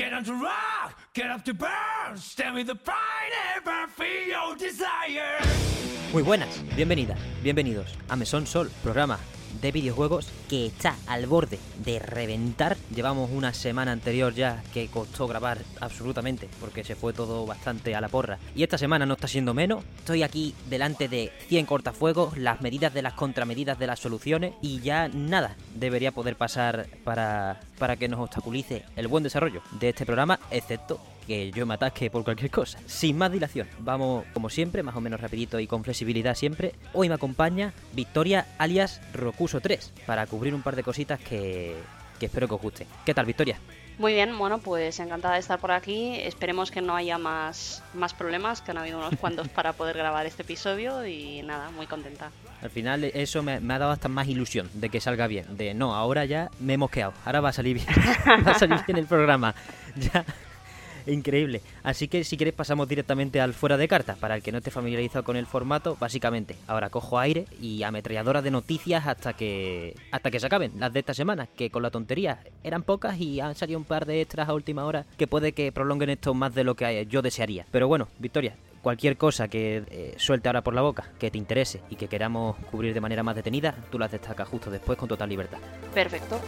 Get on to rock, get up to burn, stand with the pride ever feel your desire. Muy buenas, bienvenidas, bienvenidos a Mesón Sol, programa de videojuegos que está al borde de reventar. Llevamos una semana anterior ya que costó grabar absolutamente porque se fue todo bastante a la porra. Y esta semana no está siendo menos. Estoy aquí delante de 100 cortafuegos, las medidas de las contramedidas de las soluciones y ya nada debería poder pasar para, para que nos obstaculice el buen desarrollo de este programa, excepto que yo me atasque por cualquier cosa. Sin más dilación, vamos como siempre, más o menos rapidito y con flexibilidad siempre. Hoy me acompaña Victoria alias Rocuso 3 para cubrir un par de cositas que, que espero que os guste. ¿Qué tal, Victoria? Muy bien, bueno, pues encantada de estar por aquí. Esperemos que no haya más, más problemas, que han habido unos cuantos para poder grabar este episodio y nada, muy contenta. Al final eso me, me ha dado hasta más ilusión de que salga bien. De no, ahora ya me he mosqueado. Ahora va a salir bien. va a salir bien el programa. Ya Increíble. Así que si quieres pasamos directamente al fuera de carta. Para el que no esté familiarizado con el formato, básicamente, ahora cojo aire y ametralladora de noticias hasta que hasta que se acaben las de esta semana, que con la tontería eran pocas y han salido un par de extras a última hora que puede que prolonguen esto más de lo que yo desearía. Pero bueno, Victoria, cualquier cosa que eh, suelte ahora por la boca, que te interese y que queramos cubrir de manera más detenida, tú las destacas justo después con total libertad. Perfecto.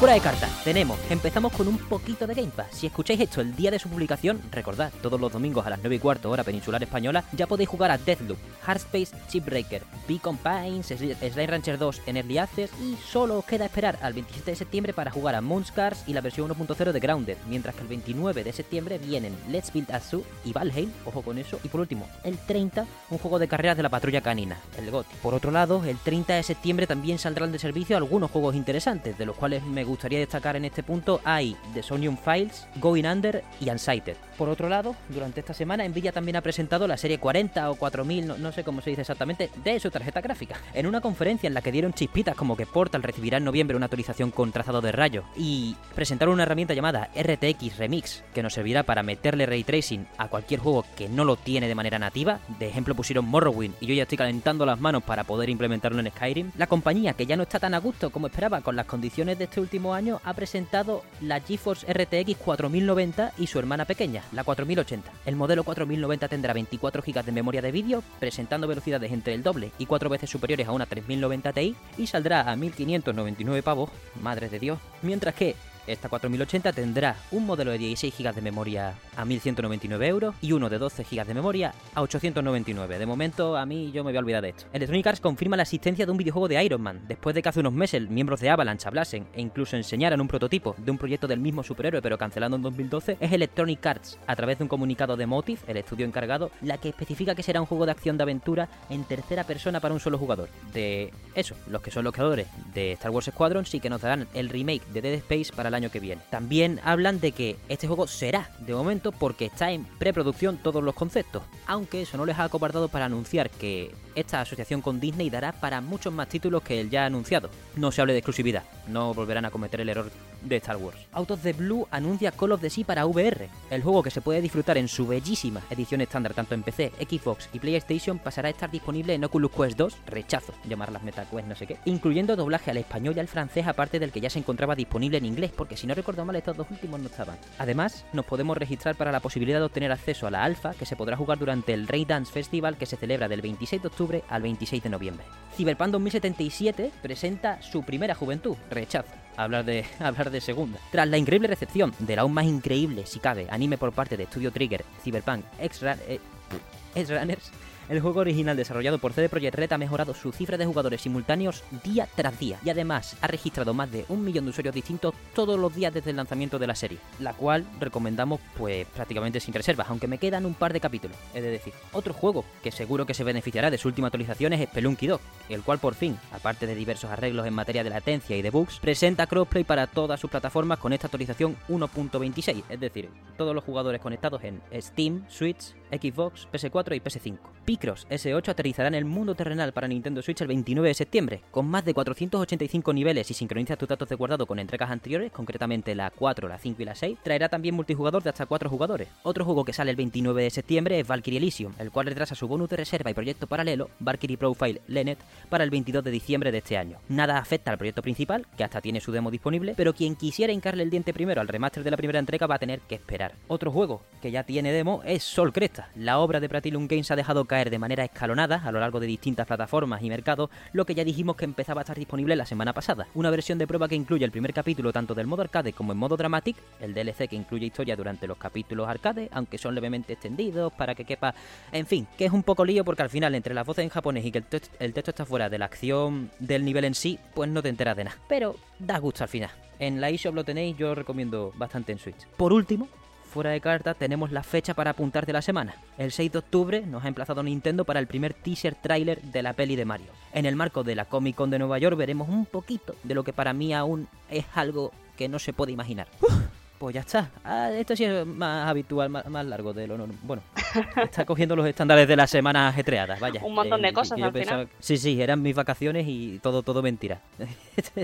Fuera de carta, tenemos, empezamos con un poquito de Game Pass. Si escucháis esto el día de su publicación, recordad, todos los domingos a las 9 y cuarto hora peninsular española, ya podéis jugar a Deathloop, Hardspace, Chipbreaker, Beacon Pines, Slime Rancher 2 en Early Access y solo os queda esperar al 27 de septiembre para jugar a Moonscars y la versión 1.0 de Grounded, mientras que el 29 de septiembre vienen Let's Build Azu y Valheim, ojo con eso, y por último, el 30, un juego de carreras de la patrulla canina, el GOT. Por otro lado, el 30 de septiembre también saldrán de servicio algunos juegos interesantes, de los cuales me gustaría destacar en este punto hay The Sonium Files, Going Under y Unsighted. Por otro lado, durante esta semana Nvidia también ha presentado la serie 40 o 4000, no, sé cómo se dice exactamente, de su tarjeta gráfica. En una conferencia en la que dieron chispitas como que Portal recibirá en noviembre una actualización con trazado de rayo y presentaron una herramienta llamada RTX Remix que nos servirá para meterle ray tracing a cualquier juego que no lo tiene de manera nativa. De ejemplo pusieron Morrowind y yo ya estoy calentando las manos para poder implementarlo en Skyrim. La compañía, que ya no está tan a gusto como esperaba con las condiciones de este último año ha presentado la GeForce RTX 4090 y su hermana pequeña, la 4080. El modelo 4090 tendrá 24 GB de memoria de vídeo, presentando velocidades entre el doble y cuatro veces superiores a una 3090 Ti y saldrá a 1599 pavos, madre de Dios, mientras que esta 4080 tendrá un modelo de 16 GB de memoria a 1199 euros y uno de 12 GB de memoria a 899. De momento, a mí yo me voy a olvidar de esto. Electronic Arts confirma la existencia de un videojuego de Iron Man, después de que hace unos meses miembros de Avalanche hablasen e incluso enseñaran un prototipo de un proyecto del mismo superhéroe pero cancelando en 2012, es Electronic Arts, a través de un comunicado de Motive, el estudio encargado, la que especifica que será un juego de acción de aventura en tercera persona para un solo jugador. De eso, los que son los creadores de Star Wars Squadron sí que nos darán el remake de Dead Space para el año que viene. También hablan de que este juego será, de momento, porque está en preproducción todos los conceptos, aunque eso no les ha acobardado para anunciar que esta asociación con Disney dará para muchos más títulos que el ya anunciado. No se hable de exclusividad, no volverán a cometer el error de Star Wars. Autos de Blue anuncia Call of the Sea para VR. El juego que se puede disfrutar en su bellísima edición estándar tanto en PC, Xbox y PlayStation pasará a estar disponible en Oculus Quest 2, rechazo llamarlas MetaQuest no sé qué, incluyendo doblaje al español y al francés aparte del que ya se encontraba disponible en inglés, porque si no recuerdo mal estos dos últimos no estaban. Además, nos podemos registrar para la posibilidad de obtener acceso a la alfa que se podrá jugar durante el Ray Dance Festival que se celebra del 26 de octubre al 26 de noviembre. Cyberpunk 2077 presenta su primera juventud, rechazo hablar de, hablar de segunda. Tras la increíble recepción del aún más increíble, si cabe, anime por parte de Studio Trigger, Cyberpunk X-Runners, el juego original desarrollado por CD Projekt Red ha mejorado su cifra de jugadores simultáneos día tras día y además ha registrado más de un millón de usuarios distintos todos los días desde el lanzamiento de la serie, la cual recomendamos pues prácticamente sin reservas, aunque me quedan un par de capítulos, es decir. Otro juego que seguro que se beneficiará de su última actualización es Spelunky 2, el cual por fin, aparte de diversos arreglos en materia de latencia y de bugs, presenta crossplay para todas sus plataformas con esta actualización 1.26, es decir, todos los jugadores conectados en Steam, Switch, Xbox, PS4 y PS5. Picross S8 aterrizará en el mundo terrenal para Nintendo Switch el 29 de septiembre, con más de 485 niveles y sincroniza tus datos de guardado con entregas anteriores, concretamente la 4, la 5 y la 6. Traerá también multijugador de hasta 4 jugadores. Otro juego que sale el 29 de septiembre es Valkyrie Elysium, el cual retrasa su bonus de reserva y proyecto paralelo, Valkyrie Profile Lenet, para el 22 de diciembre de este año. Nada afecta al proyecto principal, que hasta tiene su demo disponible, pero quien quisiera hincarle el diente primero al remaster de la primera entrega va a tener que esperar. Otro juego que ya tiene demo es Sol Cresta. La obra de Platinum Games ha dejado caer de manera escalonada a lo largo de distintas plataformas y mercados lo que ya dijimos que empezaba a estar disponible la semana pasada. Una versión de prueba que incluye el primer capítulo tanto del modo arcade como en modo dramatic, el DLC que incluye historia durante los capítulos arcade, aunque son levemente extendidos para que quepa... En fin, que es un poco lío porque al final entre las voces en japonés y que el, text- el texto está fuera de la acción del nivel en sí, pues no te enteras de nada. Pero da gusto al final. En la eShop lo tenéis, yo os recomiendo bastante en Switch. Por último, fuera de carta, tenemos la fecha para apuntar de la semana. El 6 de octubre nos ha emplazado Nintendo para el primer teaser trailer de la peli de Mario. En el marco de la Comic Con de Nueva York veremos un poquito de lo que para mí aún es algo que no se puede imaginar. Uf, pues ya está. Ah, esto sí es más habitual, más, más largo de lo normal. Bueno, está cogiendo los estándares de las semanas ajetreadas, vaya. Un montón de Eh, cosas al final. Sí, sí, eran mis vacaciones y todo, todo mentira.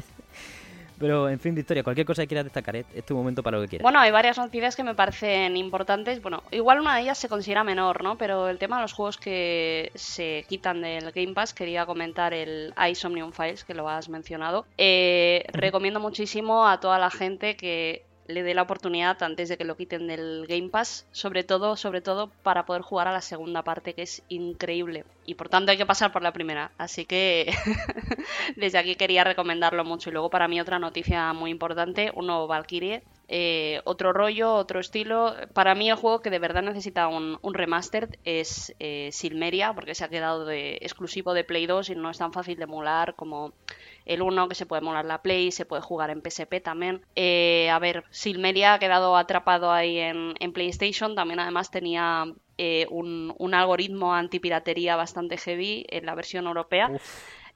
Pero, en fin, Victoria, cualquier cosa que quieras destacar, es, es tu momento para lo que quieras. Bueno, hay varias noticias que me parecen importantes. Bueno, igual una de ellas se considera menor, ¿no? Pero el tema de los juegos que se quitan del Game Pass, quería comentar el Isomnium Files, que lo has mencionado. Eh, recomiendo muchísimo a toda la gente que le dé la oportunidad antes de que lo quiten del Game Pass, sobre todo, sobre todo para poder jugar a la segunda parte, que es increíble. Y por tanto hay que pasar por la primera. Así que desde aquí quería recomendarlo mucho. Y luego para mí otra noticia muy importante, un nuevo Valkyrie. Eh, otro rollo, otro estilo. Para mí el juego que de verdad necesita un, remastered es eh, Silmeria, porque se ha quedado de, exclusivo de Play 2 y no es tan fácil de emular como el 1, que se puede emular la Play, se puede jugar en PSP también. Eh, a ver, Silmeria ha quedado atrapado ahí en PlayStation, también además tenía eh, un, un algoritmo antipiratería bastante heavy en la versión europea.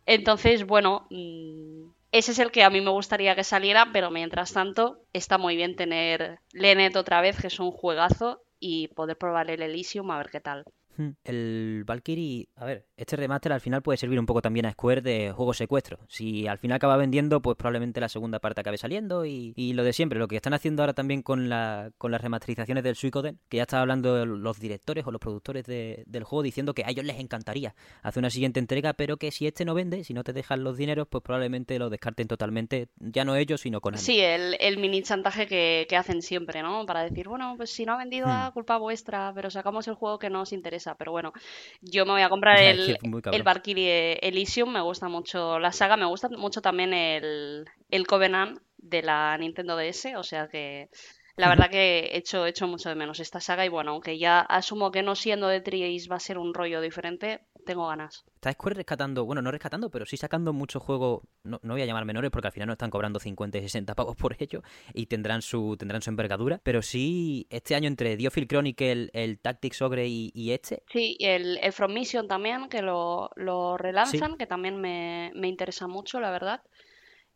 Entonces, bueno, mm, ese es el que a mí me gustaría que saliera, pero mientras tanto está muy bien tener Lenet otra vez, que es un juegazo, y poder probar el Elysium a ver qué tal. Hmm. El Valkyrie, a ver, este remaster al final puede servir un poco también a Square de juego secuestro. Si al final acaba vendiendo, pues probablemente la segunda parte acabe saliendo y, y lo de siempre, lo que están haciendo ahora también con, la, con las remasterizaciones del Suicoden, que ya estaba hablando los directores o los productores de- del juego diciendo que a ellos les encantaría hacer una siguiente entrega, pero que si este no vende, si no te dejan los dineros, pues probablemente lo descarten totalmente, ya no ellos, sino con Sí, el, el mini chantaje que, que hacen siempre, ¿no? Para decir, bueno, pues si no ha vendido Hmm. a culpa vuestra, pero sacamos el juego que no os interesa. Pero bueno, yo me voy a comprar Ya, el, muy el Valkyrie Elysium, me gusta mucho la saga, me gusta mucho también el, el Covenant de la Nintendo DS, o sea que la verdad que echo, echo mucho de menos esta saga y bueno, aunque ya asumo que no siendo de Tri-Ace va a ser un rollo diferente, tengo ganas. Está Square rescatando, bueno, no rescatando, pero sí sacando muchos juegos, no, no voy a llamar menores porque al final no están cobrando 50 y 60 pavos por ello y tendrán su tendrán su envergadura, pero sí este año entre Diophil Chronicle, el Tactics Ogre y, y este, Sí, y el, el From Mission también, que lo, lo relanzan, que también me, me interesa mucho, la verdad.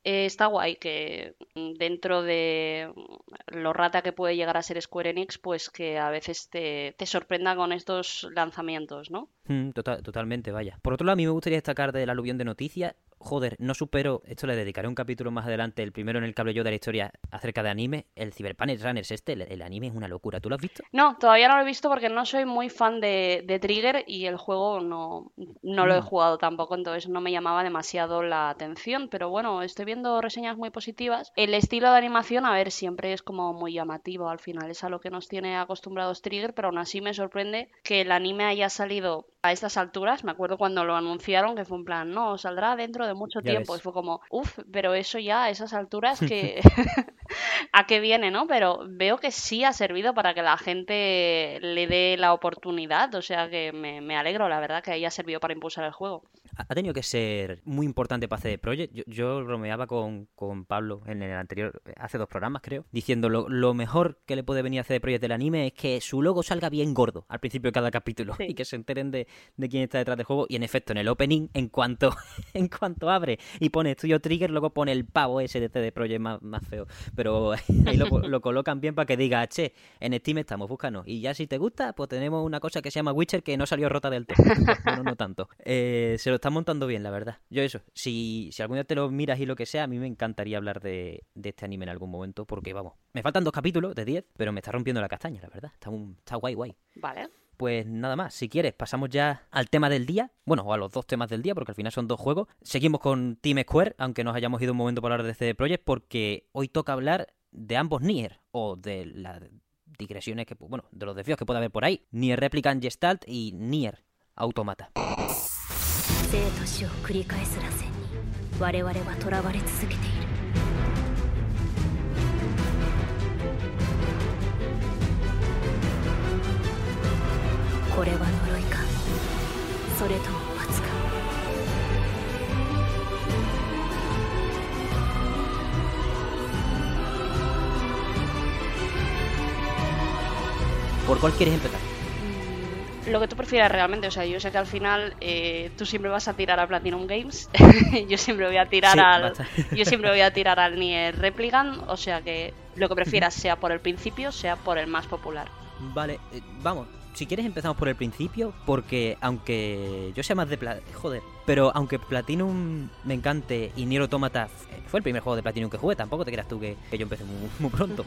Eh, está guay que mm, dentro de mm, lo rata que puede llegar a ser Square Enix, pues que a veces te, te sorprenda con estos lanzamientos, ¿no? Mm, total- totalmente, vaya. Por otro lado, a mí me gustaría destacar del aluvión de noticias. Joder, no supero, esto le dedicaré un capítulo más adelante, el primero en el que hablo yo de la historia acerca de anime, el Cyberpunk Runners este, el, el anime es una locura, ¿tú lo has visto? No, todavía no lo he visto porque no soy muy fan de, de Trigger y el juego no, no lo he Mm. jugado tampoco, entonces no me llamaba demasiado la atención. Pero bueno, estoy viendo reseñas muy positivas. El estilo de animación, a ver, siempre es como muy llamativo al final, es a lo que nos tiene acostumbrados Trigger, pero aún así me sorprende que el anime haya salido a estas alturas. Me acuerdo cuando lo anunciaron que fue un plan, no, saldrá dentro de mucho Ya tiempo. ves. Y fue como, uff, pero eso ya a esas alturas que a qué viene, ¿no? Pero veo que sí ha servido para que la gente le dé la oportunidad, o sea que me, me alegro, la verdad, que haya servido para impulsar el juego. Ha tenido que ser muy importante para CD Projekt. Yo, yo bromeaba con, con, Pablo en el anterior, hace dos programas creo, diciendo lo, lo, mejor que le puede venir a CD Projekt del anime es que su logo salga bien gordo al principio de cada capítulo y que se enteren de, de, quién está detrás del juego. Y en efecto, en el opening, en cuanto, en cuanto abre y pone Estudio Trigger, luego pone el pavo ese de CD Projekt más, más feo. Pero ahí lo, lo, colocan bien para que diga, che, en Steam estamos, búscanos. Y ya si te gusta, pues tenemos una cosa que se llama Witcher que no salió rota del todo. bueno, no tanto. Eh, se lo está montando bien, la verdad. Yo eso, si, si algún día te lo miras y lo que sea, a mí me encantaría hablar de, de este anime en algún momento, porque vamos, me faltan dos capítulos de 10, pero me está rompiendo la castaña, la verdad. Está, un, está guay, guay. Vale. Pues nada más, si quieres, pasamos ya al tema del día. Bueno, o a los dos temas del día, porque al final son dos juegos. Seguimos con Team Square, aunque nos hayamos ido un momento para hablar de CD Projekt, porque hoy toca hablar de ambos Nier, o de las digresiones que, bueno, de los desvíos que puede haber por ahí. Nier Replicant Gestalt y Nier Automata. 生と死を繰り返す螺旋に我々は囚われ続けている。これは呪いか？それとも罰か？¿Por cuál quieres empezar? Lo que tú prefieras realmente. O sea, yo sé que al final eh, tú siempre vas a tirar a Platinum Games. yo siempre voy a tirar Sí, al. basta. yo siempre voy a tirar al Nier Replicant. O sea que lo que prefieras, sea por el principio, sea por el más popular. Vale, eh, vamos. Si quieres empezamos por el principio, porque aunque yo sea más de Pla- joder, pero aunque Platinum me encante y Nier Automata f- fue el primer juego de Platinum que jugué, tampoco te creas tú que, que yo empecé muy, muy pronto.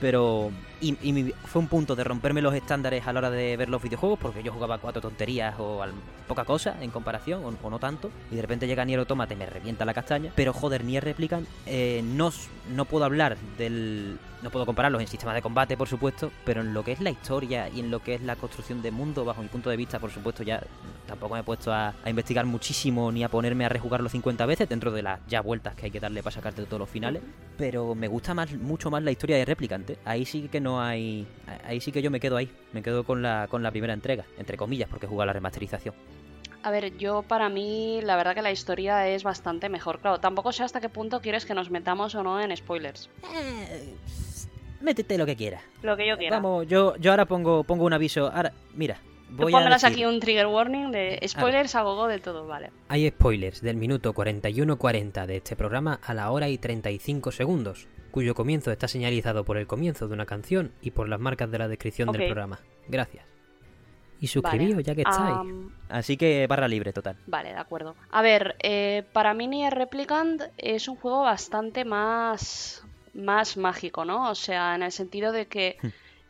Pero. Y, y fue un punto de romperme los estándares a la hora de ver los videojuegos, porque yo jugaba cuatro tonterías o al- poca cosa en comparación, o, no tanto. Y de repente llega Nier Automata y me revienta la castaña. Pero joder, Nier Replicant, eh, no, no puedo hablar del. No puedo compararlos en sistema de combate, por supuesto, pero en lo que es la historia y en lo que es la construcción de mundo, bajo mi punto de vista, por supuesto, ya tampoco me he puesto a, a investigar muchísimo ni a ponerme a rejugarlo 50 veces dentro de las ya vueltas que hay que darle para sacarte de todos los finales. Pero me gusta más, mucho más la historia de Replicant. Ahí sí que no hay. Ahí sí que yo me quedo ahí. Me quedo con la, con la primera entrega, entre comillas, porque jugado la remasterización. A ver, yo para mí, la verdad que la historia es bastante mejor. Claro, tampoco sé hasta qué punto quieres que nos metamos o no en spoilers. Eh, métete lo que quieras. Lo que yo quiera. Vamos, yo, yo ahora pongo, pongo un aviso. Ahora, mira. Voy a decir- aquí un trigger warning de spoilers a gogo de todo, vale. Hay spoilers del minuto 41.40 de este programa a la hora y 35 segundos, cuyo comienzo está señalizado por el comienzo de una canción y por las marcas de la descripción del programa. Gracias. Y suscribíos ya que estáis. Así que barra libre, total. Vale, de acuerdo. A ver, eh, para mí Nier Replicant es un juego bastante más, más mágico, ¿no? O sea, en el sentido de que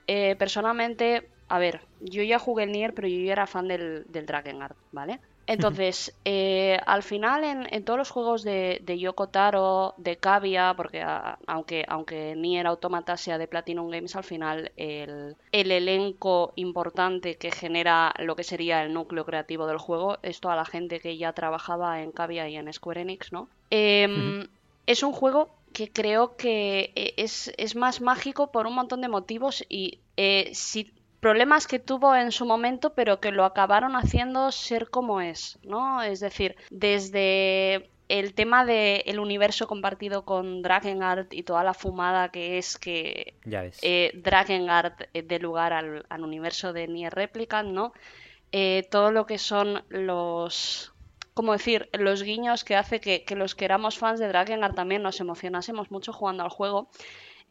eh, personalmente, a ver, yo ya jugué el Nier, pero yo ya era fan del, del Drakengard, ¿vale? Entonces, eh, al final en, en todos los juegos de, de Yoko Taro, de Cavia, porque a- aunque, aunque Nier Automata sea de Platinum Games, al final el, el elenco importante que genera lo que sería el núcleo creativo del juego es toda la gente que ya trabajaba en Cavia y en Square Enix, ¿no? Em, Es un juego que creo que eh, es, es más mágico por un montón de motivos y eh, si problemas que tuvo en su momento, pero que lo acabaron haciendo ser como es, ¿no? Es decir, desde el tema del universo compartido con Drakengard y toda la fumada que es que Ya ves. eh, Drakengard eh, dé lugar al, al universo de Nier Replicant, ¿no? Eh, todo lo que son los... ¿Cómo decir? Los guiños que hace que, que los que éramos fans de Drakengard también nos emocionásemos mucho jugando al juego.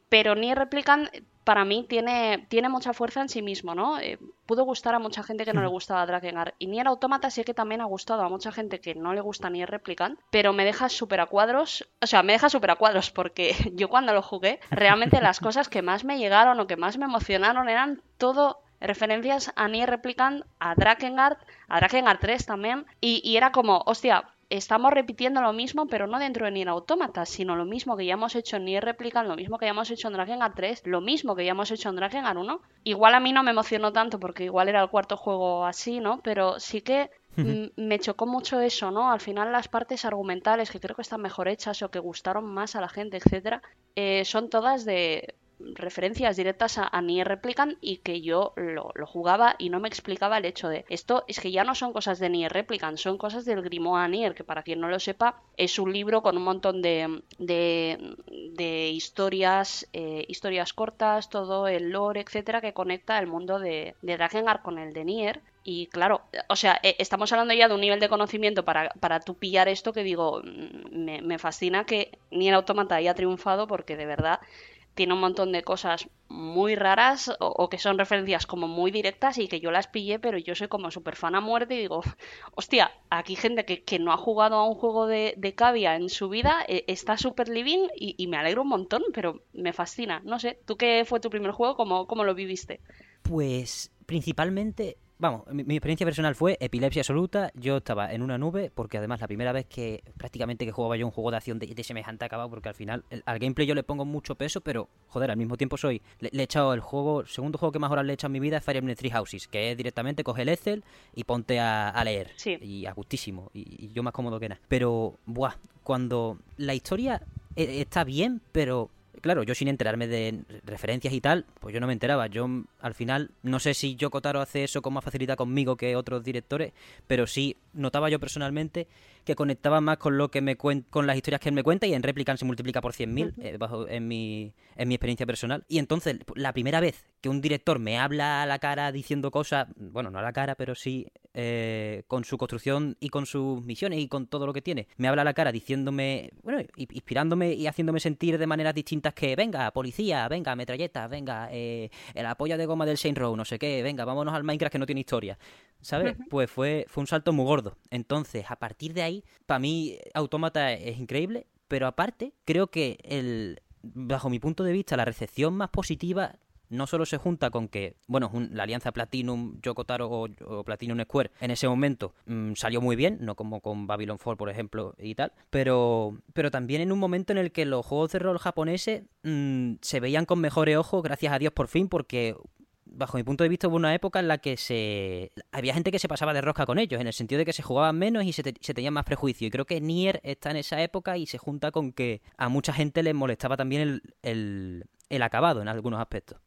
Pero Nier Replicant para mí tiene, tiene mucha fuerza en sí mismo, ¿no? Eh, pudo gustar a mucha gente que no le gustaba Drakengard. Y Nier Automata sí que también ha gustado a mucha gente que no le gusta Nier Replicant, pero me deja súper a cuadros. O sea, me deja súper a cuadros porque yo cuando lo jugué, realmente las cosas que más me llegaron o que más me emocionaron eran todo referencias a Nier Replicant, a Drakengard, a Drakengard 3 también. Y, y era como, hostia, estamos repitiendo lo mismo, pero no dentro de Nier Automata, sino lo mismo que ya hemos hecho en Nier Replicant, lo mismo que ya hemos hecho en Drakengard 3, lo mismo que ya hemos hecho en Drakengard 1. Igual a mí no me emocionó tanto porque igual era el cuarto juego así, ¿no? Pero sí que me chocó mucho eso, ¿no? Al final las partes argumentales que creo que están mejor hechas o que gustaron más a la gente, etcétera, eh, son todas de referencias directas a, Nier Replicant y que yo lo, jugaba y no me explicaba el hecho de esto es que ya no son cosas de Nier Replicant, son cosas del Grimoire Nier, que para quien no lo sepa es un libro con un montón de, de, historias, eh, historias cortas, todo el lore, etcétera, que conecta el mundo de, de Drakengard con el de Nier. Y claro, o sea, eh, estamos hablando ya de un nivel de conocimiento para, para tú pillar esto que digo, mm, me, me fascina que ni el automata haya triunfado porque de verdad tiene un montón de cosas muy raras o, que son referencias como muy directas y que yo las pillé, pero yo soy como súper fan a muerte y digo, hostia, aquí gente que, que no ha jugado a un juego de, de cavia en su vida eh, está súper living y, y, me alegro un montón, pero me fascina. No sé, ¿tú qué fue tu primer juego? ¿Cómo, cómo lo viviste? Pues principalmente Vamos, mi, experiencia personal fue epilepsia absoluta. Yo estaba en una nube, porque además la primera vez que prácticamente que jugaba yo un juego de acción de, semejante acabado, porque al final al gameplay yo le pongo mucho peso, pero joder, al mismo tiempo soy. Le, he echado el juego, el segundo juego que más horas le he echado en mi vida es Fire Emblem Three Houses, que es directamente coge el Excel y ponte a, leer. Sí. Y a gustísimo, y, yo más cómodo que nada. Pero, buah, cuando la historia eh, está bien, pero claro, yo sin enterarme de referencias y tal, pues yo no me enteraba. Yo al final, no sé si yo Kotaro hace eso con más facilidad conmigo que otros directores, pero sí notaba yo personalmente que conectaba más con lo que me con las historias que él me cuenta y en Replicant se multiplica por 100.000 eh, bajo en mi en mi experiencia personal. Y entonces, la primera vez que un director me habla a la cara diciendo cosas, bueno, no a la cara, pero sí eh, con su construcción y con sus misiones y con todo lo que tiene, me habla a la cara diciéndome, bueno, inspirándome y haciéndome sentir de maneras distintas que, venga, policía, venga, metralletas, venga, eh, el apoyo de goma del Saint Row, no sé qué, venga, vámonos al Minecraft que no tiene historia. ¿Sabes? Pues fue, fue un salto muy gordo. Entonces, a partir de ahí, para mí, Autómata es increíble, pero aparte, creo que el, bajo mi punto de vista, la recepción más positiva no solo se junta con que, bueno, la alianza Platinum, Yokotaro o, Platinum Square en ese momento mm, salió muy bien, no como con Babylon 4, por ejemplo, y tal, pero, pero también en un momento en el que los juegos de rol japoneses mm, se veían con mejores ojos, gracias a Dios por fin, porque bajo mi punto de vista, hubo una época en la que se había gente que se pasaba de rosca con ellos, en el sentido de que se jugaban menos y se, tenían más prejuicio. Y creo que Nier está en esa época y se junta con que a mucha gente les molestaba también el, el, acabado en algunos aspectos,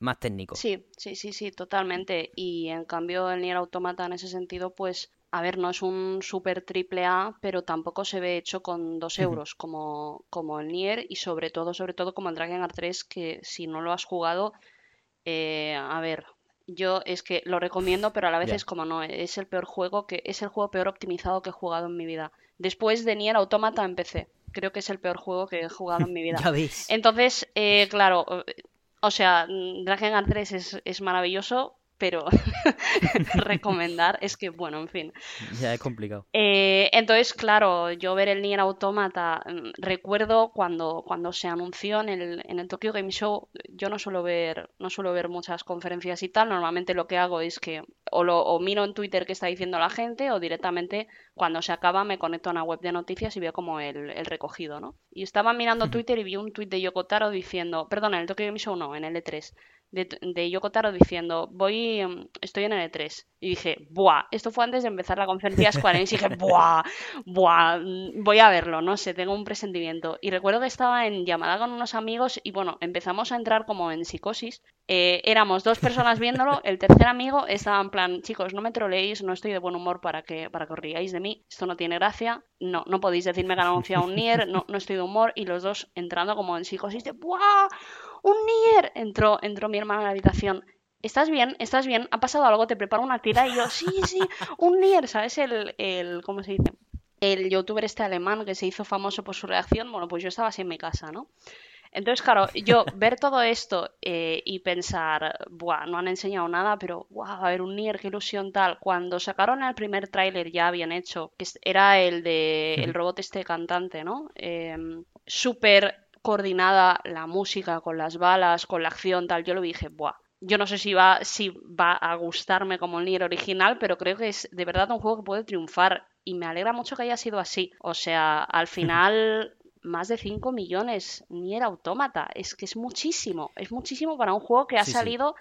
más técnicos. Sí, sí, sí, sí, totalmente. Y en cambio el Nier Automata en ese sentido, pues a ver, no es un super triple A, pero tampoco se ve hecho con dos euros como, como el Nier y sobre todo, sobre todo como el Dragon Art 3, que si no lo has jugado, eh, a ver, yo es que lo recomiendo, pero a la vez es como no, es el peor juego que es el juego peor optimizado que he jugado en mi vida. Después de Nier Automata empecé. Creo que es el peor juego que he jugado en mi vida. Entonces, eh, claro, o sea, Dragon Art 3 es, es maravilloso, pero recomendar es que, bueno, en fin. Ya es complicado. Eh, entonces, claro, yo ver el Nier Automata, mm, recuerdo cuando, cuando se anunció en el, en el Tokyo Game Show, yo no suelo ver, no suelo ver muchas conferencias y tal, normalmente lo que hago es que o, lo, o miro en Twitter qué está diciendo la gente o directamente cuando se acaba me conecto a una web de noticias y veo como el, el recogido, ¿no? Y estaba mirando Twitter y vi un tweet de Yokotaro diciendo, perdón, en el Tokyo Game Show no, en el E3, de, de Yoko Taro diciendo, voy, em, estoy en el E3. Y dije, buah, esto fue antes de empezar la conferencia Square Enix y dije, buah, buah, voy a verlo, no sé, tengo un presentimiento. Y recuerdo que estaba en llamada con unos amigos y bueno, empezamos a entrar como en psicosis. Eh, éramos dos personas viéndolo, el tercer amigo estaba en plan, chicos, no me troleéis, no estoy de buen humor para que, para que os riáis de mí, esto no tiene gracia, no, no podéis decirme que han anunciado un Nier, no, no estoy de humor, y los dos entrando como en psicosis de, buah, ¡Un Nier! Entró, entró mi hermana a la habitación. ¿Estás bien? ¿Estás bien? ¿Ha pasado algo? Te preparo una tira y yo, sí, sí, un Nier, ¿sabes? El, el, ¿cómo se dice? El youtuber este alemán que se hizo famoso por su reacción, bueno, pues yo estaba así en mi casa, ¿no? Entonces, claro, yo ver todo esto eh, y pensar, buah, no han enseñado nada, pero, wow, a ver, un Nier, qué ilusión tal. Cuando sacaron el primer tráiler ya bien hecho, que era el de el robot este cantante, ¿no? Eh, Súper coordinada la música con las balas, con la acción, tal. Yo lo dije, buah. Yo no sé si va, si va a gustarme como el Nier original, pero creo que es de verdad un juego que puede triunfar. Y me alegra mucho que haya sido así. O sea, al final más de 5 millones Nier Autómata. Es que es muchísimo. Es muchísimo para un juego que ha salido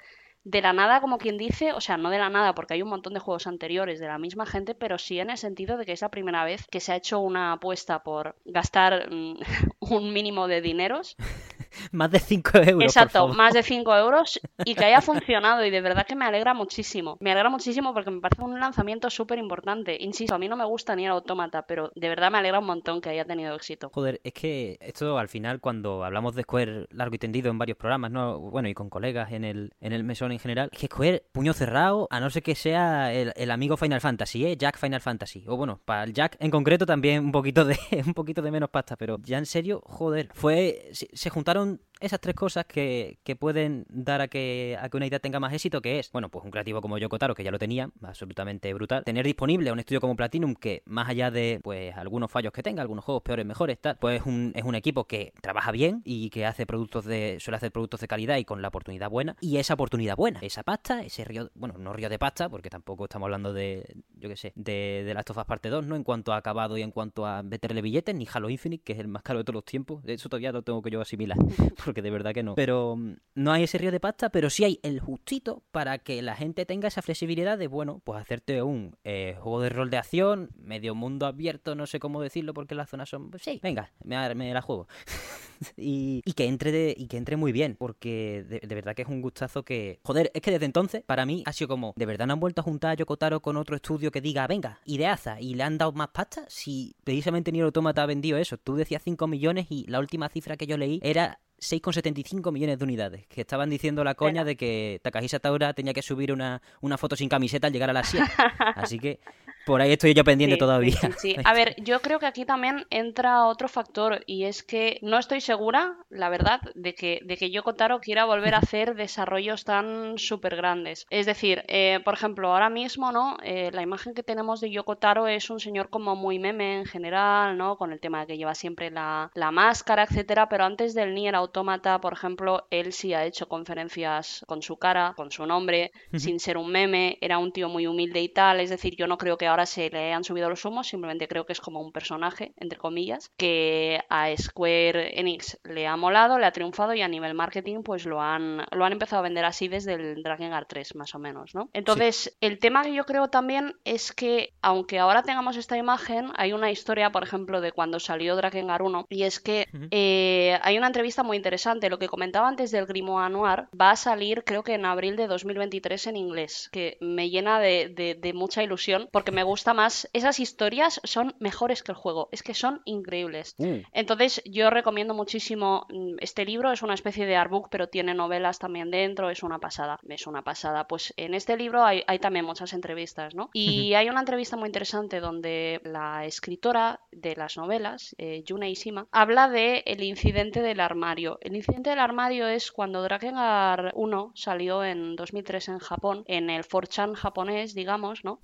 de la nada, como quien dice, o sea, no de la nada, porque hay un montón de juegos anteriores de la misma gente, pero sí en el sentido de que es la primera vez que se ha hecho una apuesta por gastar mm, un mínimo de dineros más de 5 euros. Exacto, más de 5 euros y que haya funcionado y de verdad que me alegra muchísimo. Me alegra muchísimo porque me parece un lanzamiento súper importante. Insisto, a mí no me gusta ni el autómata, pero de verdad me alegra un montón que haya tenido éxito. Joder, es que esto al final cuando hablamos de Square largo y tendido en varios programas, ¿no? Bueno, y con colegas en el, en el mesón en general, que Square, puño cerrado, a no ser que sea el, amigo Final Fantasy, ¿eh? Jack Final Fantasy. O bueno, para el Jack en concreto también un poquito de, un poquito de menos pasta, pero ya en serio, joder, fue... se juntaron esas tres cosas que, pueden dar a que, a que una idea tenga más éxito, que es, bueno, pues un creativo como Yoko Taro, que ya lo tenía, absolutamente brutal, tener disponible un estudio como Platinum que, más allá de, pues, algunos fallos que tenga, algunos juegos peores, mejores, tal, pues es un, es un equipo que trabaja bien y que hace productos de, suele hacer productos de calidad y con la oportunidad buena, y esa oportunidad buena, esa pasta, ese río, bueno, no río de pasta, porque tampoco estamos hablando de, yo qué sé, de, de Last of Us parte 2, ¿no? En cuanto a acabado y en cuanto a meterle billetes, ni Halo Infinite, que es el más caro de todos los tiempos, eso todavía lo tengo que yo asimilar, que de verdad que no. Pero mm, no hay ese río de pasta, pero sí hay el justito para que la gente tenga esa flexibilidad de, bueno, pues hacerte un eh, juego de rol de acción, medio mundo abierto, no sé cómo decirlo porque las zonas son, pues sí, venga, me, me la juego. y, que entre de, y que entre muy bien, porque de, verdad que es un gustazo que, joder, es que desde entonces para mí ha sido como, de verdad no han vuelto a juntar a Yokotaro con otro estudio que diga, venga, ideaza, y le han dado más pasta, si precisamente Nier Automata ha vendido eso, tú decías 5 millones y la última cifra que yo leí era 6,75 millones de unidades. Que estaban diciendo la coña de que Takahisa Taura tenía que subir una, una foto sin camiseta al llegar a la 7. Así que por ahí estoy yo pendiente todavía. Sí, A ver, yo creo que aquí también entra otro factor y es que no estoy segura, la verdad, de que, de que Yoko Taro quiera volver a hacer desarrollos tan súper grandes. Es decir, eh, por ejemplo, ahora mismo, ¿no? Eh, la imagen que tenemos de Yoko Taro es un señor como muy meme en general, ¿no? Con el tema de que lleva siempre la, la máscara, etcétera, pero antes del Nier Automata, por ejemplo, él sí ha hecho conferencias con su cara, con su nombre, sin ser un meme, era un tío muy humilde y tal, es decir, yo no creo que ahora se le han subido los humos, simplemente creo que es como un personaje, entre comillas, que a Square Enix le ha molado, le ha triunfado y a nivel marketing pues lo han, lo han empezado a vender así desde el Dragon Guard 3 más o menos, ¿no? Entonces, el tema que yo creo también es que aunque ahora tengamos esta imagen, hay una historia, por ejemplo, de cuando salió Dragon Guard 1 y es que eh, hay una entrevista muy interesante, lo que comentaba antes del Grimoire Noir va a salir creo que en abril de 2023 en inglés, que me llena de mucha ilusión porque me gusta más. Esas historias son mejores que el juego. Es que son increíbles. Mm. Entonces, yo recomiendo muchísimo mm, este libro. Es una especie de artbook, pero tiene novelas también dentro. Es una pasada. Es una pasada. Pues en este libro hay, también muchas entrevistas, ¿no? Y hay una entrevista muy interesante donde la escritora de las novelas, eh, Yuna Ishima, habla de el incidente del armario. El incidente del armario es cuando Drakengard 1 salió en 2003 en Japón, en el 4chan japonés, digamos, ¿no?